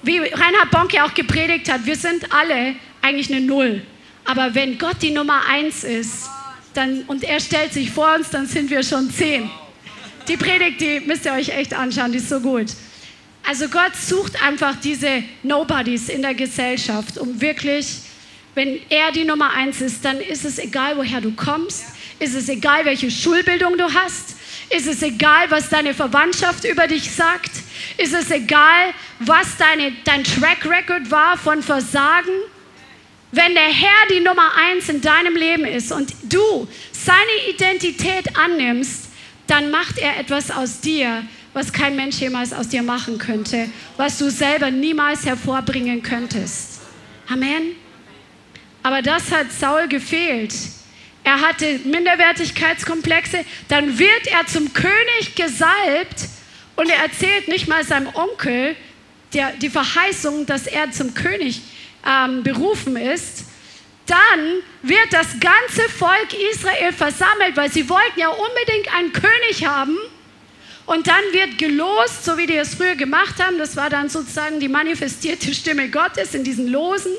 wie Reinhard Bonke auch gepredigt hat, wir sind alle eigentlich eine Null. Aber wenn Gott die Nummer eins ist dann, und er stellt sich vor uns, dann sind wir schon zehn. Die Predigt, die müsst ihr euch echt anschauen, die ist so gut. Also Gott sucht einfach diese Nobodies in der Gesellschaft, um wirklich, wenn er die Nummer eins ist, dann ist es egal, woher du kommst, ist es egal, welche Schulbildung du hast, ist es egal, was deine Verwandtschaft über dich sagt, ist es egal, was deine, dein Track Record war von Versagen? Wenn der Herr die Nummer eins in deinem Leben ist und du seine Identität annimmst, dann macht er etwas aus dir, was kein Mensch jemals aus dir machen könnte, was du selber niemals hervorbringen könntest. Amen. Aber das hat Saul gefehlt. Er hatte Minderwertigkeitskomplexe. Dann wird er zum König gesalbt und er erzählt nicht mal seinem Onkel der, die Verheißung, dass er zum König ähm, berufen ist. Dann wird das ganze Volk Israel versammelt, weil sie wollten ja unbedingt einen König haben. Und dann wird gelost, so wie die es früher gemacht haben. Das war dann sozusagen die manifestierte Stimme Gottes in diesen Losen.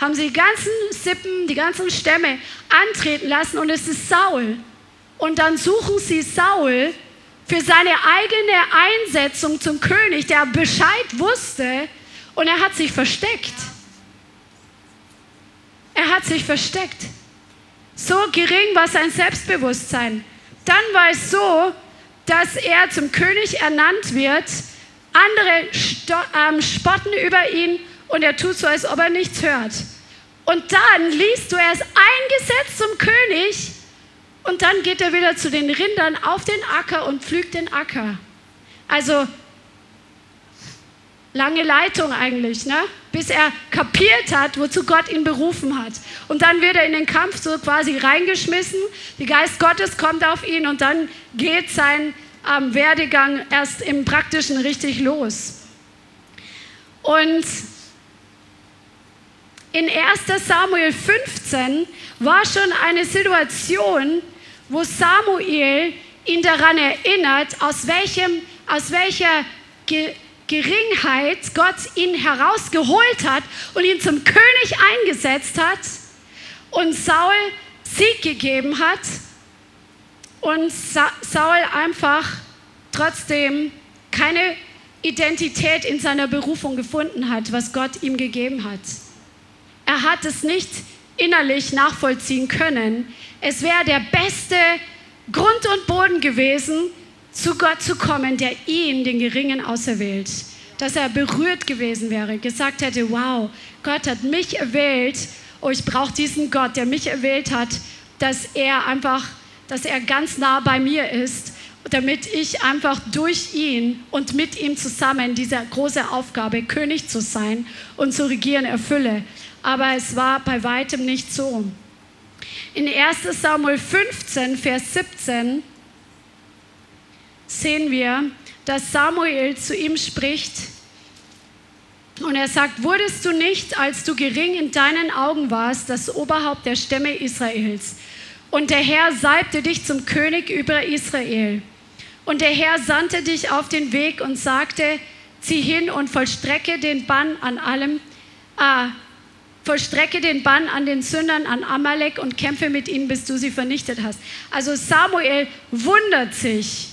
Haben sie die ganzen Sippen, die ganzen Stämme antreten lassen und es ist Saul. Und dann suchen sie Saul für seine eigene Einsetzung zum König, der Bescheid wusste und er hat sich versteckt. Er hat sich versteckt. So gering war sein Selbstbewusstsein. Dann war es so, dass er zum König ernannt wird. Andere ähm, spotten über ihn und er tut so, als ob er nichts hört. Und dann liest du, er ist eingesetzt zum König und dann geht er wieder zu den Rindern auf den Acker und pflügt den Acker. Also lange Leitung eigentlich, ne? bis er kapiert hat, wozu Gott ihn berufen hat. Und dann wird er in den Kampf so quasi reingeschmissen. Der Geist Gottes kommt auf ihn und dann geht sein ähm, Werdegang erst im Praktischen richtig los. Und in 1 Samuel 15 war schon eine Situation, wo Samuel ihn daran erinnert, aus, welchem, aus welcher Ge Geringheit Gott ihn herausgeholt hat und ihn zum König eingesetzt hat und Saul Sieg gegeben hat und Sa Saul einfach trotzdem keine Identität in seiner Berufung gefunden hat, was Gott ihm gegeben hat. Er hat es nicht innerlich nachvollziehen können. Es wäre der beste Grund und Boden gewesen, zu Gott zu kommen, der ihn, den Geringen, auserwählt. Dass er berührt gewesen wäre, gesagt hätte, wow, Gott hat mich erwählt, oh, ich brauche diesen Gott, der mich erwählt hat, dass er einfach, dass er ganz nah bei mir ist, damit ich einfach durch ihn und mit ihm zusammen diese große Aufgabe, König zu sein und zu regieren, erfülle. Aber es war bei weitem nicht so. In 1 Samuel 15, Vers 17 sehen wir, dass Samuel zu ihm spricht und er sagt, wurdest du nicht, als du gering in deinen Augen warst, das Oberhaupt der Stämme Israels? Und der Herr salbte dich zum König über Israel. Und der Herr sandte dich auf den Weg und sagte, zieh hin und vollstrecke den Bann an allem, ah, vollstrecke den Bann an den Sündern, an Amalek und kämpfe mit ihnen, bis du sie vernichtet hast. Also Samuel wundert sich,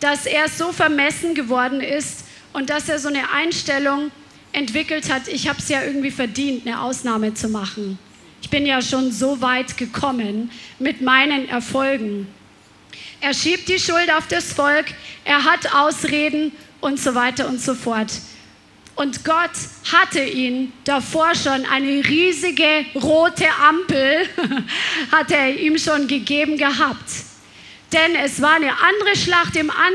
dass er so vermessen geworden ist und dass er so eine Einstellung entwickelt hat, ich habe es ja irgendwie verdient, eine Ausnahme zu machen. Ich bin ja schon so weit gekommen mit meinen Erfolgen. Er schiebt die Schuld auf das Volk, er hat Ausreden und so weiter und so fort. Und Gott hatte ihn davor schon eine riesige rote Ampel, hat er ihm schon gegeben gehabt denn es war eine andere Schlacht im, An,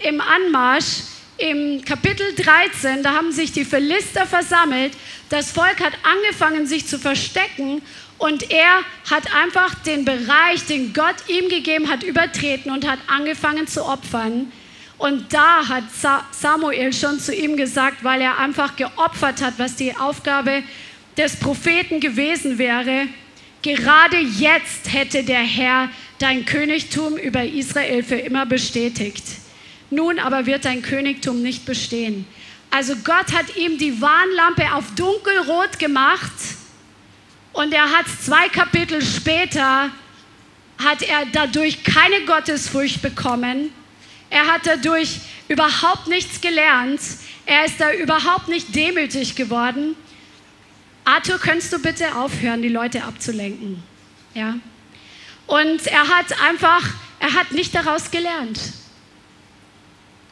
im Anmarsch. Im Kapitel 13, da haben sich die Philister versammelt. Das Volk hat angefangen, sich zu verstecken und er hat einfach den Bereich, den Gott ihm gegeben hat, übertreten und hat angefangen zu opfern. Und da hat Samuel schon zu ihm gesagt, weil er einfach geopfert hat, was die Aufgabe des Propheten gewesen wäre. Gerade jetzt hätte der Herr dein Königtum über Israel für immer bestätigt. Nun aber wird dein Königtum nicht bestehen. Also Gott hat ihm die Warnlampe auf dunkelrot gemacht und er hat zwei Kapitel später, hat er dadurch keine Gottesfurcht bekommen. Er hat dadurch überhaupt nichts gelernt. Er ist da überhaupt nicht demütig geworden. Arthur, könntest du bitte aufhören, die Leute abzulenken? Ja? Und er hat einfach, er hat nicht daraus gelernt.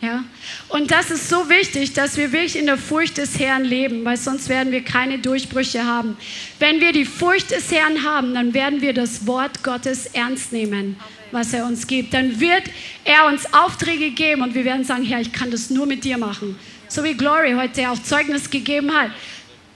Ja? Und das ist so wichtig, dass wir wirklich in der Furcht des Herrn leben, weil sonst werden wir keine Durchbrüche haben. Wenn wir die Furcht des Herrn haben, dann werden wir das Wort Gottes ernst nehmen, was er uns gibt. Dann wird er uns Aufträge geben und wir werden sagen, Herr, ich kann das nur mit dir machen. So wie Glory heute auch Zeugnis gegeben hat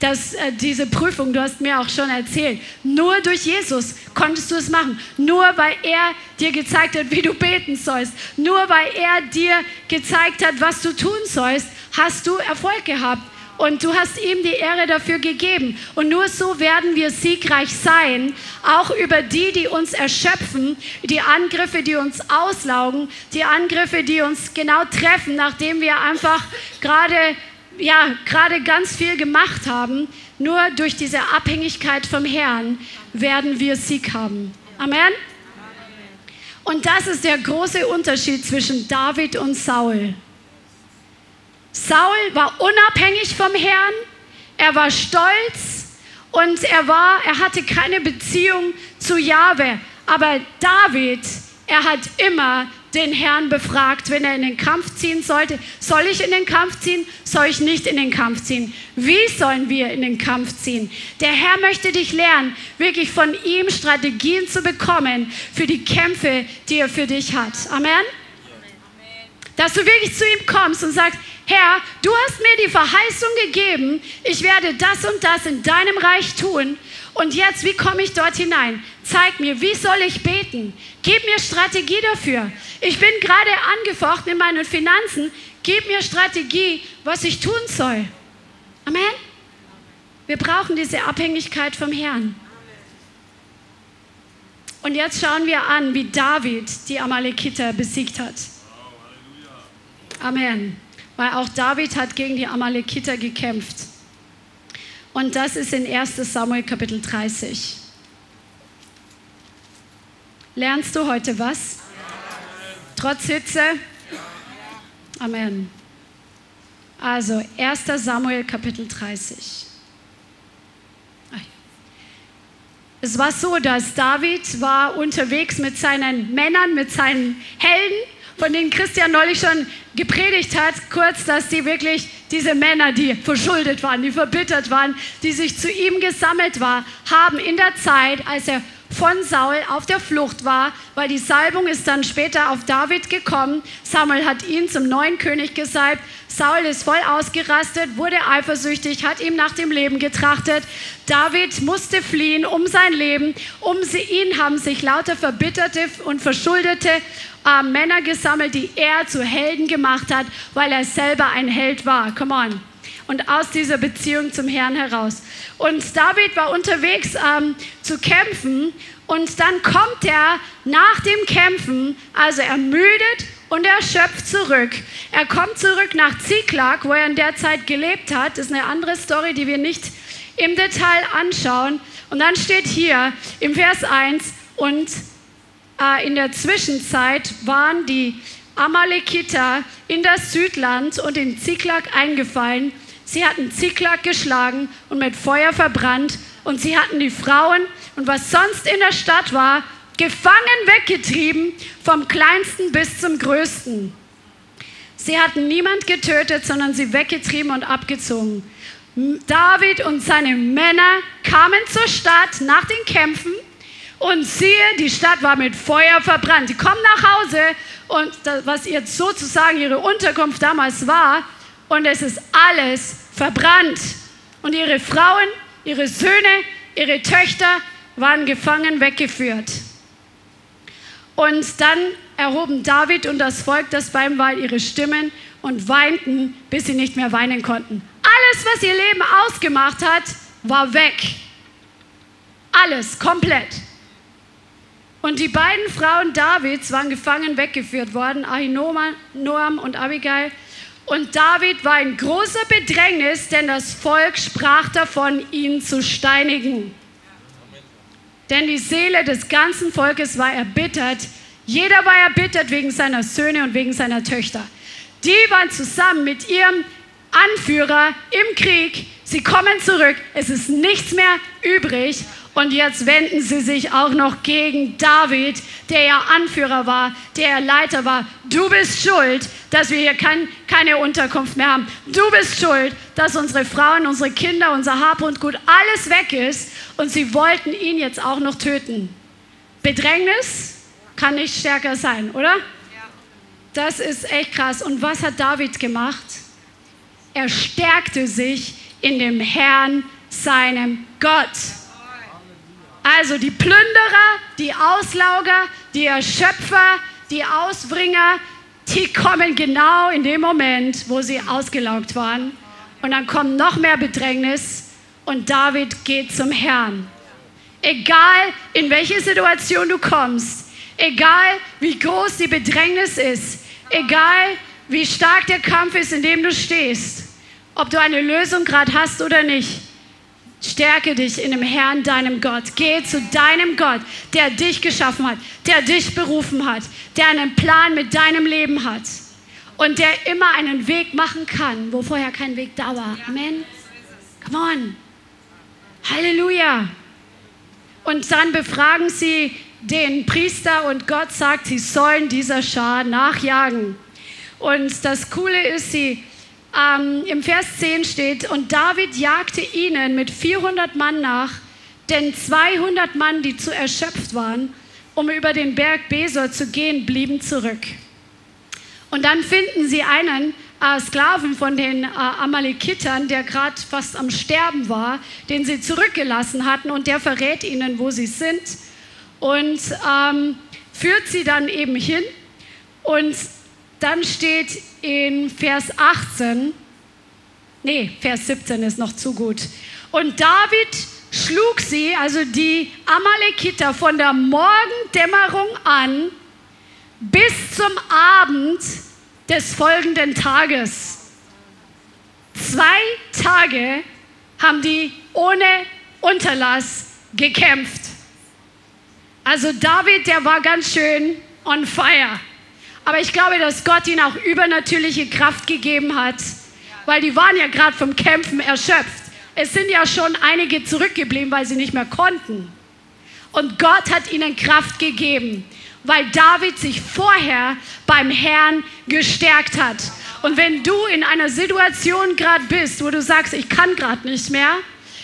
dass äh, diese Prüfung, du hast mir auch schon erzählt, nur durch Jesus konntest du es machen. Nur weil er dir gezeigt hat, wie du beten sollst. Nur weil er dir gezeigt hat, was du tun sollst, hast du Erfolg gehabt. Und du hast ihm die Ehre dafür gegeben. Und nur so werden wir siegreich sein, auch über die, die uns erschöpfen, die Angriffe, die uns auslaugen, die Angriffe, die uns genau treffen, nachdem wir einfach gerade ja, gerade ganz viel gemacht haben, nur durch diese Abhängigkeit vom Herrn werden wir Sieg haben. Amen? Und das ist der große Unterschied zwischen David und Saul. Saul war unabhängig vom Herrn, er war stolz und er, war, er hatte keine Beziehung zu Jahwe. Aber David, er hat immer den Herrn befragt, wenn er in den Kampf ziehen sollte. Soll ich in den Kampf ziehen? Soll ich nicht in den Kampf ziehen? Wie sollen wir in den Kampf ziehen? Der Herr möchte dich lernen, wirklich von ihm Strategien zu bekommen für die Kämpfe, die er für dich hat. Amen? Dass du wirklich zu ihm kommst und sagst, Herr, du hast mir die Verheißung gegeben, ich werde das und das in deinem Reich tun Und jetzt, wie komme ich dort hinein? Zeig mir, wie soll ich beten? Gib mir Strategie dafür. Ich bin gerade angefochten in meinen Finanzen. Gib mir Strategie, was ich tun soll. Amen. Wir brauchen diese Abhängigkeit vom Herrn. Und jetzt schauen wir an, wie David die Amalekiter besiegt hat. Amen. Weil auch David hat gegen die Amalekiter gekämpft. Und das ist in 1 Samuel Kapitel 30. Lernst du heute was? Trotz Hitze? Amen. Also 1 Samuel Kapitel 30. Es war so, dass David war unterwegs mit seinen Männern, mit seinen Helden, von denen Christian neulich schon gepredigt hat, kurz, dass die wirklich diese Männer, die verschuldet waren, die verbittert waren, die sich zu ihm gesammelt waren, haben in der Zeit, als er von Saul auf der Flucht war, weil die Salbung ist dann später auf David gekommen. Samuel hat ihn zum neuen König gesalbt. Saul ist voll ausgerastet, wurde eifersüchtig, hat ihm nach dem Leben getrachtet. David musste fliehen um sein Leben. Um ihn haben sich lauter verbitterte und verschuldete äh, Männer gesammelt, die er zu Helden gemacht hat, weil er selber ein Held war. Come on und aus dieser Beziehung zum Herrn heraus. Und David war unterwegs ähm, zu kämpfen und dann kommt er nach dem Kämpfen, also ermüdet und erschöpft zurück. Er kommt zurück nach Ziklag, wo er in der Zeit gelebt hat. Das ist eine andere Story, die wir nicht im Detail anschauen. Und dann steht hier im Vers 1, und äh, in der Zwischenzeit waren die Amalekiter in das Südland und in Ziklag eingefallen Sie hatten Ziklag geschlagen und mit Feuer verbrannt und sie hatten die Frauen und was sonst in der Stadt war, gefangen weggetrieben, vom kleinsten bis zum größten. Sie hatten niemand getötet, sondern sie weggetrieben und abgezogen. David und seine Männer kamen zur Stadt nach den Kämpfen und siehe, die Stadt war mit Feuer verbrannt. Sie kommen nach Hause und das, was ihr sozusagen ihre Unterkunft damals war, und es ist alles verbrannt. Und ihre Frauen, ihre Söhne, ihre Töchter waren gefangen weggeführt. Und dann erhoben David und das Volk, das bei ihm ihre Stimmen und weinten, bis sie nicht mehr weinen konnten. Alles, was ihr Leben ausgemacht hat, war weg. Alles, komplett. Und die beiden Frauen Davids waren gefangen weggeführt worden, Ahinoam und Abigail. Und David war in großer Bedrängnis, denn das Volk sprach davon, ihn zu steinigen. Denn die Seele des ganzen Volkes war erbittert. Jeder war erbittert wegen seiner Söhne und wegen seiner Töchter. Die waren zusammen mit ihrem Anführer im Krieg. Sie kommen zurück. Es ist nichts mehr übrig. Und jetzt wenden sie sich auch noch gegen David, der ja Anführer war, der Leiter war. Du bist schuld, dass wir hier kein, keine Unterkunft mehr haben. Du bist schuld, dass unsere Frauen, unsere Kinder, unser Hab und Gut, alles weg ist. Und sie wollten ihn jetzt auch noch töten. Bedrängnis kann nicht stärker sein, oder? Das ist echt krass. Und was hat David gemacht? Er stärkte sich in dem Herrn, seinem Gott. Also die Plünderer, die Auslauger, die Erschöpfer, die Ausbringer, die kommen genau in dem Moment, wo sie ausgelaugt waren. Und dann kommt noch mehr Bedrängnis und David geht zum Herrn. Egal in welche Situation du kommst, egal wie groß die Bedrängnis ist, egal wie stark der Kampf ist, in dem du stehst, ob du eine Lösung gerade hast oder nicht, Stärke dich in dem Herrn, deinem Gott. Geh zu deinem Gott, der dich geschaffen hat, der dich berufen hat, der einen Plan mit deinem Leben hat und der immer einen Weg machen kann, wo vorher kein Weg da war. Amen. Come on. Halleluja. Und dann befragen sie den Priester und Gott sagt, sie sollen dieser Schar nachjagen. Und das Coole ist, sie ähm, im Vers 10 steht, und David jagte ihnen mit 400 Mann nach, denn 200 Mann, die zu erschöpft waren, um über den Berg Besor zu gehen, blieben zurück. Und dann finden sie einen äh, Sklaven von den äh, Amalekitern, der gerade fast am Sterben war, den sie zurückgelassen hatten und der verrät ihnen, wo sie sind und ähm, führt sie dann eben hin und dann steht in Vers 18, nee, Vers 17 ist noch zu gut. Und David schlug sie, also die Amalekiter, von der Morgendämmerung an bis zum Abend des folgenden Tages. Zwei Tage haben die ohne Unterlass gekämpft. Also David, der war ganz schön on fire. Aber ich glaube, dass Gott ihn auch übernatürliche Kraft gegeben hat, weil die waren ja gerade vom Kämpfen erschöpft. Es sind ja schon einige zurückgeblieben, weil sie nicht mehr konnten. Und Gott hat ihnen Kraft gegeben, weil David sich vorher beim Herrn gestärkt hat. Und wenn du in einer Situation gerade bist, wo du sagst, ich kann gerade nicht mehr,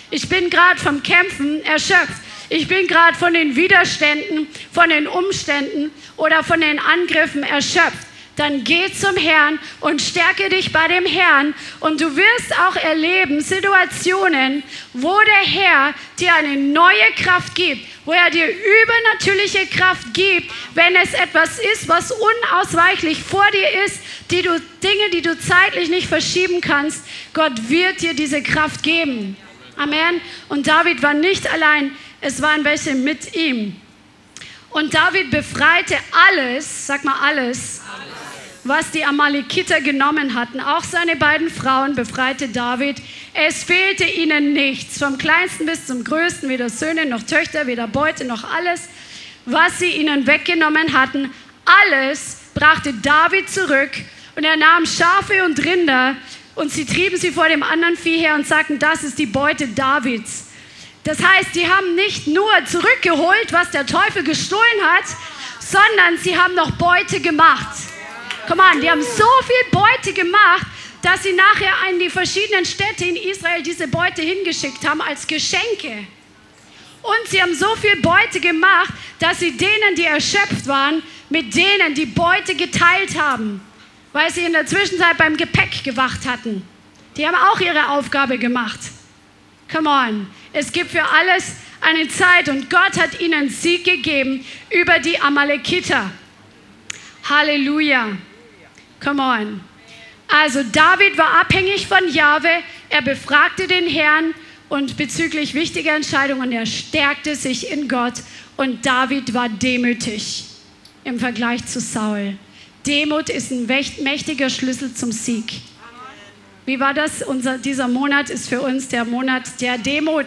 ich bin gerade vom Kämpfen erschöpft, ich bin gerade von den Widerständen, von den Umständen oder von den Angriffen erschöpft, dann geh zum Herrn und stärke dich bei dem Herrn und du wirst auch erleben Situationen, wo der Herr dir eine neue Kraft gibt, wo er dir übernatürliche Kraft gibt, wenn es etwas ist, was unausweichlich vor dir ist, die du Dinge, die du zeitlich nicht verschieben kannst. Gott wird dir diese Kraft geben. Amen. Und David war nicht allein, es waren welche mit ihm. Und David befreite alles, sag mal alles, was die Amalekiter genommen hatten. Auch seine beiden Frauen befreite David. Es fehlte ihnen nichts, vom kleinsten bis zum größten, weder Söhne noch Töchter, weder Beute noch alles, was sie ihnen weggenommen hatten. Alles brachte David zurück und er nahm Schafe und Rinder und sie trieben sie vor dem anderen Vieh her und sagten, das ist die Beute Davids. Das heißt, die haben nicht nur zurückgeholt, was der Teufel gestohlen hat, sondern sie haben noch Beute gemacht. Komm an, die haben so viel Beute gemacht, dass sie nachher in die verschiedenen Städte in Israel diese Beute hingeschickt haben als Geschenke. Und sie haben so viel Beute gemacht, dass sie denen, die erschöpft waren, mit denen die Beute geteilt haben, weil sie in der Zwischenzeit beim Gepäck gewacht hatten. Die haben auch ihre Aufgabe gemacht. Come on. Es gibt für alles eine Zeit und Gott hat ihnen Sieg gegeben über die Amalekiter. Halleluja. Come on. Also David war abhängig von Jahwe, er befragte den Herrn und bezüglich wichtiger Entscheidungen, er stärkte sich in Gott und David war demütig im Vergleich zu Saul. Demut ist ein mächtiger Schlüssel zum Sieg. Wie war das? Unser, dieser Monat ist für uns der Monat der Demut.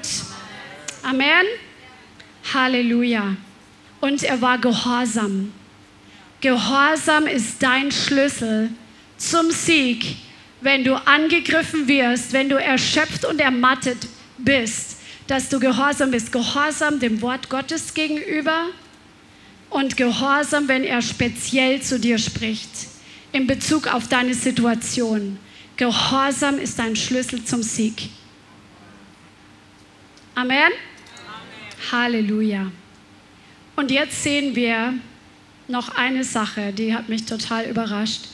Amen. Halleluja. Und er war gehorsam. Gehorsam ist dein Schlüssel zum Sieg, wenn du angegriffen wirst, wenn du erschöpft und ermattet bist, dass du gehorsam bist. Gehorsam dem Wort Gottes gegenüber und gehorsam, wenn er speziell zu dir spricht, in Bezug auf deine Situation. Gehorsam ist dein Schlüssel zum Sieg. Amen. Amen. Halleluja. Und jetzt sehen wir, noch eine Sache, die hat mich total überrascht.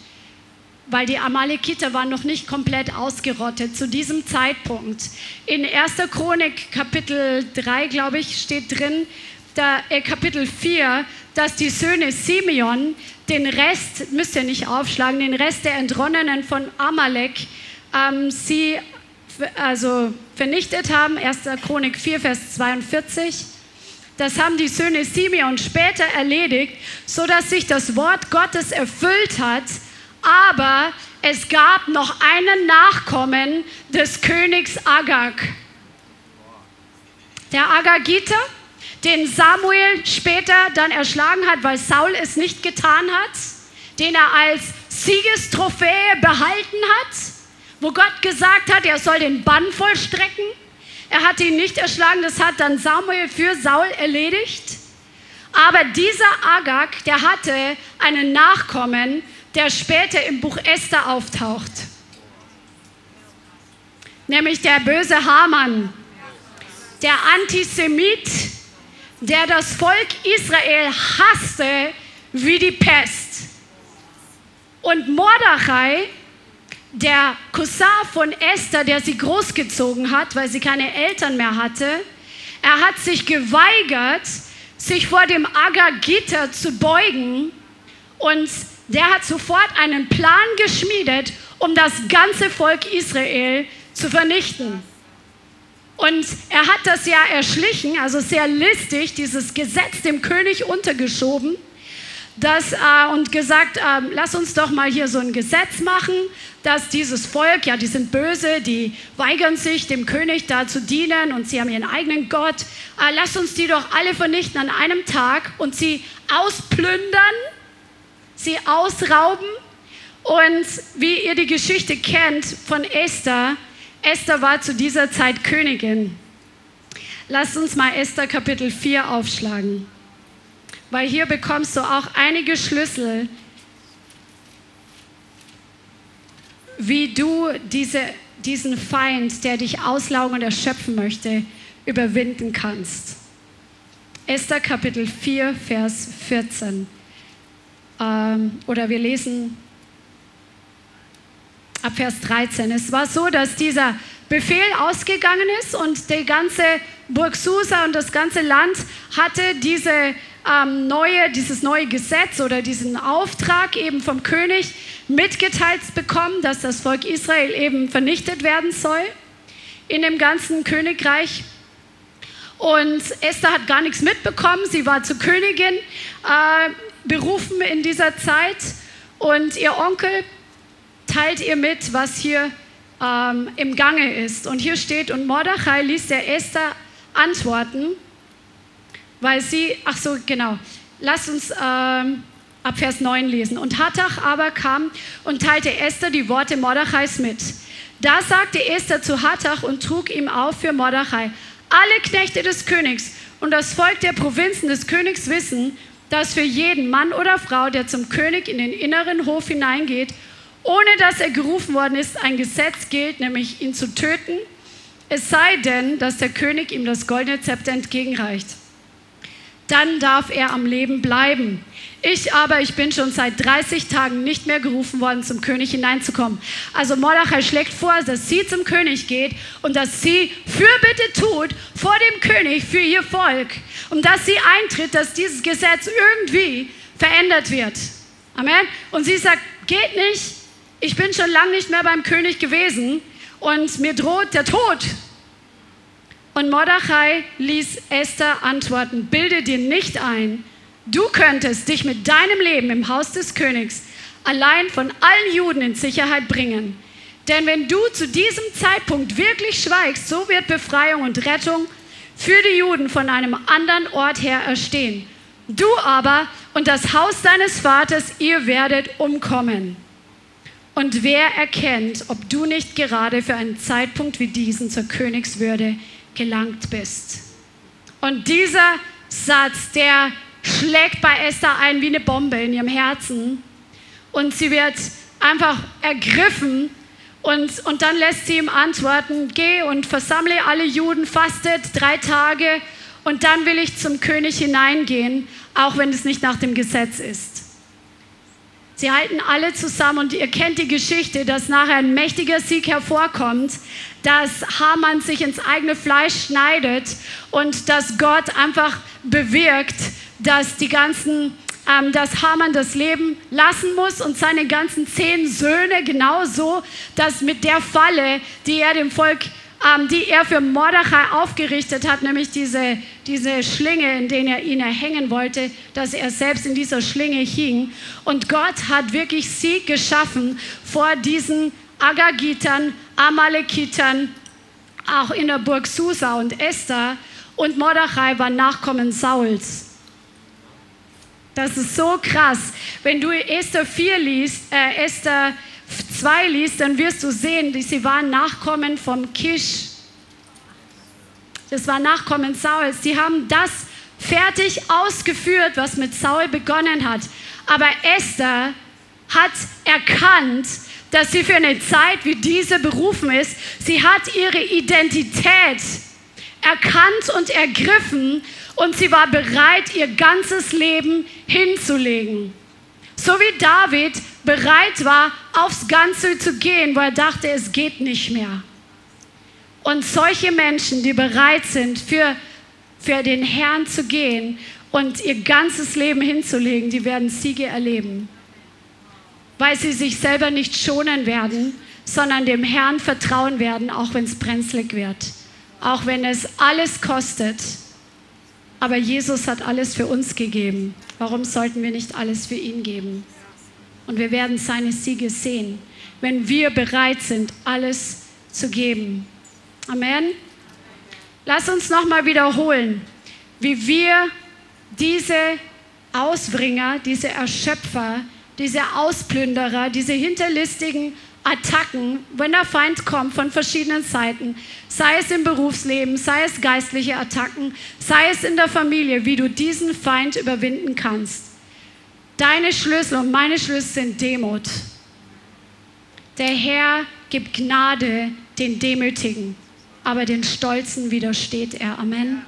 Weil die Amalekiter waren noch nicht komplett ausgerottet zu diesem Zeitpunkt. In 1. Chronik Kapitel 3, glaube ich, steht drin, da, äh, Kapitel 4, dass die Söhne Simeon den Rest, müsst ihr nicht aufschlagen, den Rest der Entronnenen von Amalek, ähm, sie also vernichtet haben. 1. Chronik 4, Vers 42. Das haben die Söhne Simeon später erledigt, so dass sich das Wort Gottes erfüllt hat. Aber es gab noch einen Nachkommen des Königs Agag. Der Agagiter, den Samuel später dann erschlagen hat, weil Saul es nicht getan hat, den er als Siegestrophäe behalten hat, wo Gott gesagt hat, er soll den Bann vollstrecken. Er hat ihn nicht erschlagen, das hat dann Samuel für Saul erledigt. Aber dieser Agag, der hatte einen Nachkommen, der später im Buch Esther auftaucht. Nämlich der böse Haman, der Antisemit, der das Volk Israel hasste wie die Pest. Und Mordechai, der Cousin von Esther, der sie großgezogen hat, weil sie keine Eltern mehr hatte, er hat sich geweigert, sich vor dem Agagiter zu beugen und der hat sofort einen Plan geschmiedet, um das ganze Volk Israel zu vernichten. Und er hat das ja erschlichen, also sehr listig, dieses Gesetz dem König untergeschoben das, äh, und gesagt, äh, lass uns doch mal hier so ein Gesetz machen, dass dieses Volk, ja, die sind böse, die weigern sich, dem König da zu dienen und sie haben ihren eigenen Gott. Äh, lass uns die doch alle vernichten an einem Tag und sie ausplündern, sie ausrauben. Und wie ihr die Geschichte kennt von Esther, Esther war zu dieser Zeit Königin. Lasst uns mal Esther Kapitel 4 aufschlagen, weil hier bekommst du auch einige Schlüssel, wie du diese, diesen Feind, der dich auslaugen und erschöpfen möchte, überwinden kannst. Esther Kapitel 4, Vers 14. Ähm, oder wir lesen ab Vers 13. Es war so, dass dieser Befehl ausgegangen ist und die ganze Burg Susa und das ganze Land hatte diese, ähm, neue, dieses neue Gesetz oder diesen Auftrag eben vom König mitgeteilt bekommen, dass das Volk Israel eben vernichtet werden soll in dem ganzen Königreich. Und Esther hat gar nichts mitbekommen. Sie war zur Königin äh, berufen in dieser Zeit. Und ihr Onkel teilt ihr mit, was hier ähm, im Gange ist. Und hier steht, und Mordechai ließ der Esther antworten, weil sie, ach so, genau, lass uns ähm, ab Vers 9 lesen. Und Hattach aber kam und teilte Esther die Worte Mordechais mit. Da sagte Esther zu Hattach und trug ihm auf für Mordechai, alle Knechte des Königs und das Volk der Provinzen des Königs wissen, dass für jeden Mann oder Frau, der zum König in den inneren Hof hineingeht ohne dass er gerufen worden ist, ein Gesetz gilt, nämlich ihn zu töten, es sei denn, dass der König ihm das goldene Zepter entgegenreicht. Dann darf er am Leben bleiben. Ich aber, ich bin schon seit 30 Tagen nicht mehr gerufen worden, zum König hineinzukommen. Also Mordechai schlägt vor, dass sie zum König geht und dass sie Fürbitte tut vor dem König für ihr Volk und dass sie eintritt, dass dieses Gesetz irgendwie verändert wird. Amen. Und sie sagt, geht nicht, ich bin schon lange nicht mehr beim König gewesen und mir droht der Tod. Und Mordechai ließ Esther antworten, bilde dir nicht ein, du könntest dich mit deinem Leben im Haus des Königs allein von allen Juden in Sicherheit bringen. Denn wenn du zu diesem Zeitpunkt wirklich schweigst, so wird Befreiung und Rettung für die Juden von einem anderen Ort her erstehen. Du aber und das Haus deines Vaters, ihr werdet umkommen. Und wer erkennt, ob du nicht gerade für einen Zeitpunkt wie diesen zur Königswürde gelangt bist? Und dieser Satz, der schlägt bei Esther ein wie eine Bombe in ihrem Herzen. Und sie wird einfach ergriffen und, und dann lässt sie ihm antworten, geh und versammle alle Juden, fastet drei Tage und dann will ich zum König hineingehen, auch wenn es nicht nach dem Gesetz ist. Sie halten alle zusammen und ihr kennt die Geschichte, dass nachher ein mächtiger Sieg hervorkommt, dass Haman sich ins eigene Fleisch schneidet und dass Gott einfach bewirkt, dass die ganzen ähm, dass Haman das Leben lassen muss und seine ganzen zehn Söhne genauso, dass mit der Falle, die er dem Volk die er für Mordechai aufgerichtet hat, nämlich diese, diese Schlinge, in der er ihn erhängen wollte, dass er selbst in dieser Schlinge hing. Und Gott hat wirklich Sieg geschaffen vor diesen Agagitern, Amalekitern, auch in der Burg Susa und Esther. Und Mordechai war Nachkommen Sauls. Das ist so krass. Wenn du Esther 4 liest, äh, Esther 2 liest, dann wirst du sehen, sie waren Nachkommen vom Kisch. Das war Nachkommen Sauls. Sie haben das fertig ausgeführt, was mit Saul begonnen hat. Aber Esther hat erkannt, dass sie für eine Zeit wie diese berufen ist. Sie hat ihre Identität erkannt und ergriffen und sie war bereit, ihr ganzes Leben hinzulegen. So wie David bereit war, aufs Ganze zu gehen, wo er dachte, es geht nicht mehr. Und solche Menschen, die bereit sind, für, für den Herrn zu gehen und ihr ganzes Leben hinzulegen, die werden Siege erleben. Weil sie sich selber nicht schonen werden, sondern dem Herrn vertrauen werden, auch wenn es brenzlig wird. Auch wenn es alles kostet. Aber Jesus hat alles für uns gegeben. Warum sollten wir nicht alles für ihn geben? Und wir werden seine Siege sehen, wenn wir bereit sind, alles zu geben. Amen. Lass uns nochmal wiederholen, wie wir diese Ausbringer, diese Erschöpfer, diese Ausplünderer, diese hinterlistigen Attacken, wenn der Feind kommt von verschiedenen Seiten, sei es im Berufsleben, sei es geistliche Attacken, sei es in der Familie, wie du diesen Feind überwinden kannst. Deine Schlüssel und meine Schlüssel sind Demut. Der Herr gibt Gnade den Demütigen, aber den Stolzen widersteht er. Amen.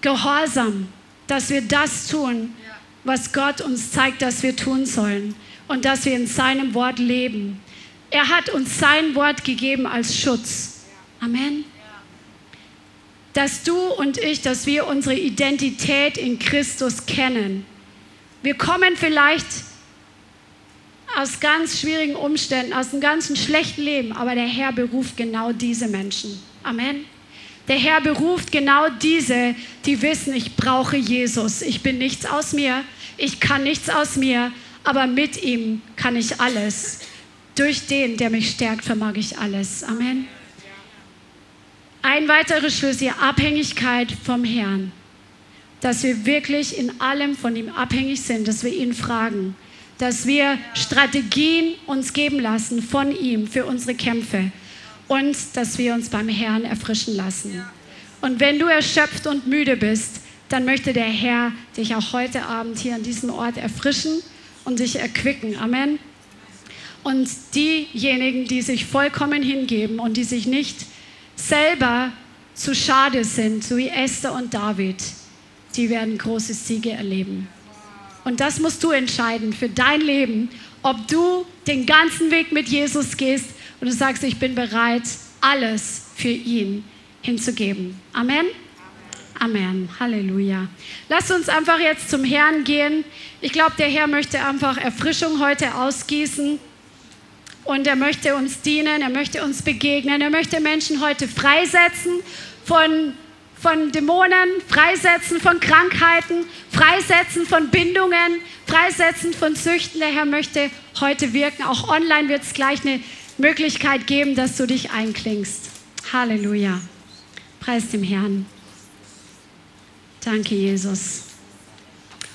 Gehorsam, dass wir das tun, was Gott uns zeigt, dass wir tun sollen und dass wir in seinem Wort leben. Er hat uns sein Wort gegeben als Schutz. Amen. Dass du und ich, dass wir unsere Identität in Christus kennen. Wir kommen vielleicht aus ganz schwierigen Umständen, aus einem ganzen schlechten Leben, aber der Herr beruft genau diese Menschen. Amen. Der Herr beruft genau diese, die wissen, ich brauche Jesus. Ich bin nichts aus mir, ich kann nichts aus mir, aber mit ihm kann ich alles. Durch den, der mich stärkt, vermag ich alles. Amen. Ein weiterer Schlüssel, Abhängigkeit vom Herrn. Dass wir wirklich in allem von ihm abhängig sind, dass wir ihn fragen, dass wir Strategien uns geben lassen von ihm für unsere Kämpfe und dass wir uns beim Herrn erfrischen lassen. Und wenn du erschöpft und müde bist, dann möchte der Herr dich auch heute Abend hier an diesem Ort erfrischen und dich erquicken. Amen. Und diejenigen, die sich vollkommen hingeben und die sich nicht selber zu schade sind, so wie Esther und David, die werden große Siege erleben. Und das musst du entscheiden für dein Leben, ob du den ganzen Weg mit Jesus gehst und du sagst, ich bin bereit, alles für ihn hinzugeben. Amen. Amen. Halleluja. Lass uns einfach jetzt zum Herrn gehen. Ich glaube, der Herr möchte einfach Erfrischung heute ausgießen. Und er möchte uns dienen, er möchte uns begegnen, er möchte Menschen heute freisetzen von, von Dämonen, freisetzen von Krankheiten, freisetzen von Bindungen, freisetzen von Süchten. Der Herr möchte heute wirken. Auch online wird es gleich eine Möglichkeit geben, dass du dich einklingst. Halleluja. Preis dem Herrn. Danke, Jesus.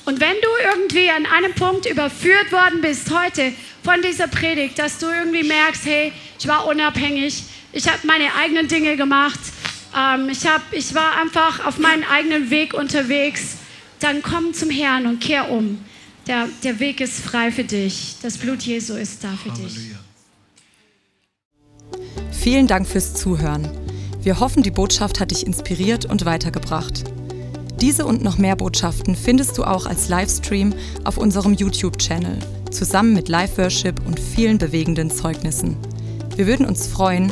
Und wenn du irgendwie an einem Punkt überführt worden bist heute von dieser Predigt, dass du irgendwie merkst, hey, ich war unabhängig, ich habe meine eigenen Dinge gemacht, ähm, ich, hab, ich war einfach auf meinem eigenen Weg unterwegs, dann komm zum Herrn und kehr um. Der, der Weg ist frei für dich. Das Blut Jesu ist da für Halleluja. dich. Vielen Dank fürs Zuhören. Wir hoffen, die Botschaft hat dich inspiriert und weitergebracht. Diese und noch mehr Botschaften findest du auch als Livestream auf unserem YouTube-Channel, zusammen mit Live-Worship und vielen bewegenden Zeugnissen. Wir würden uns freuen,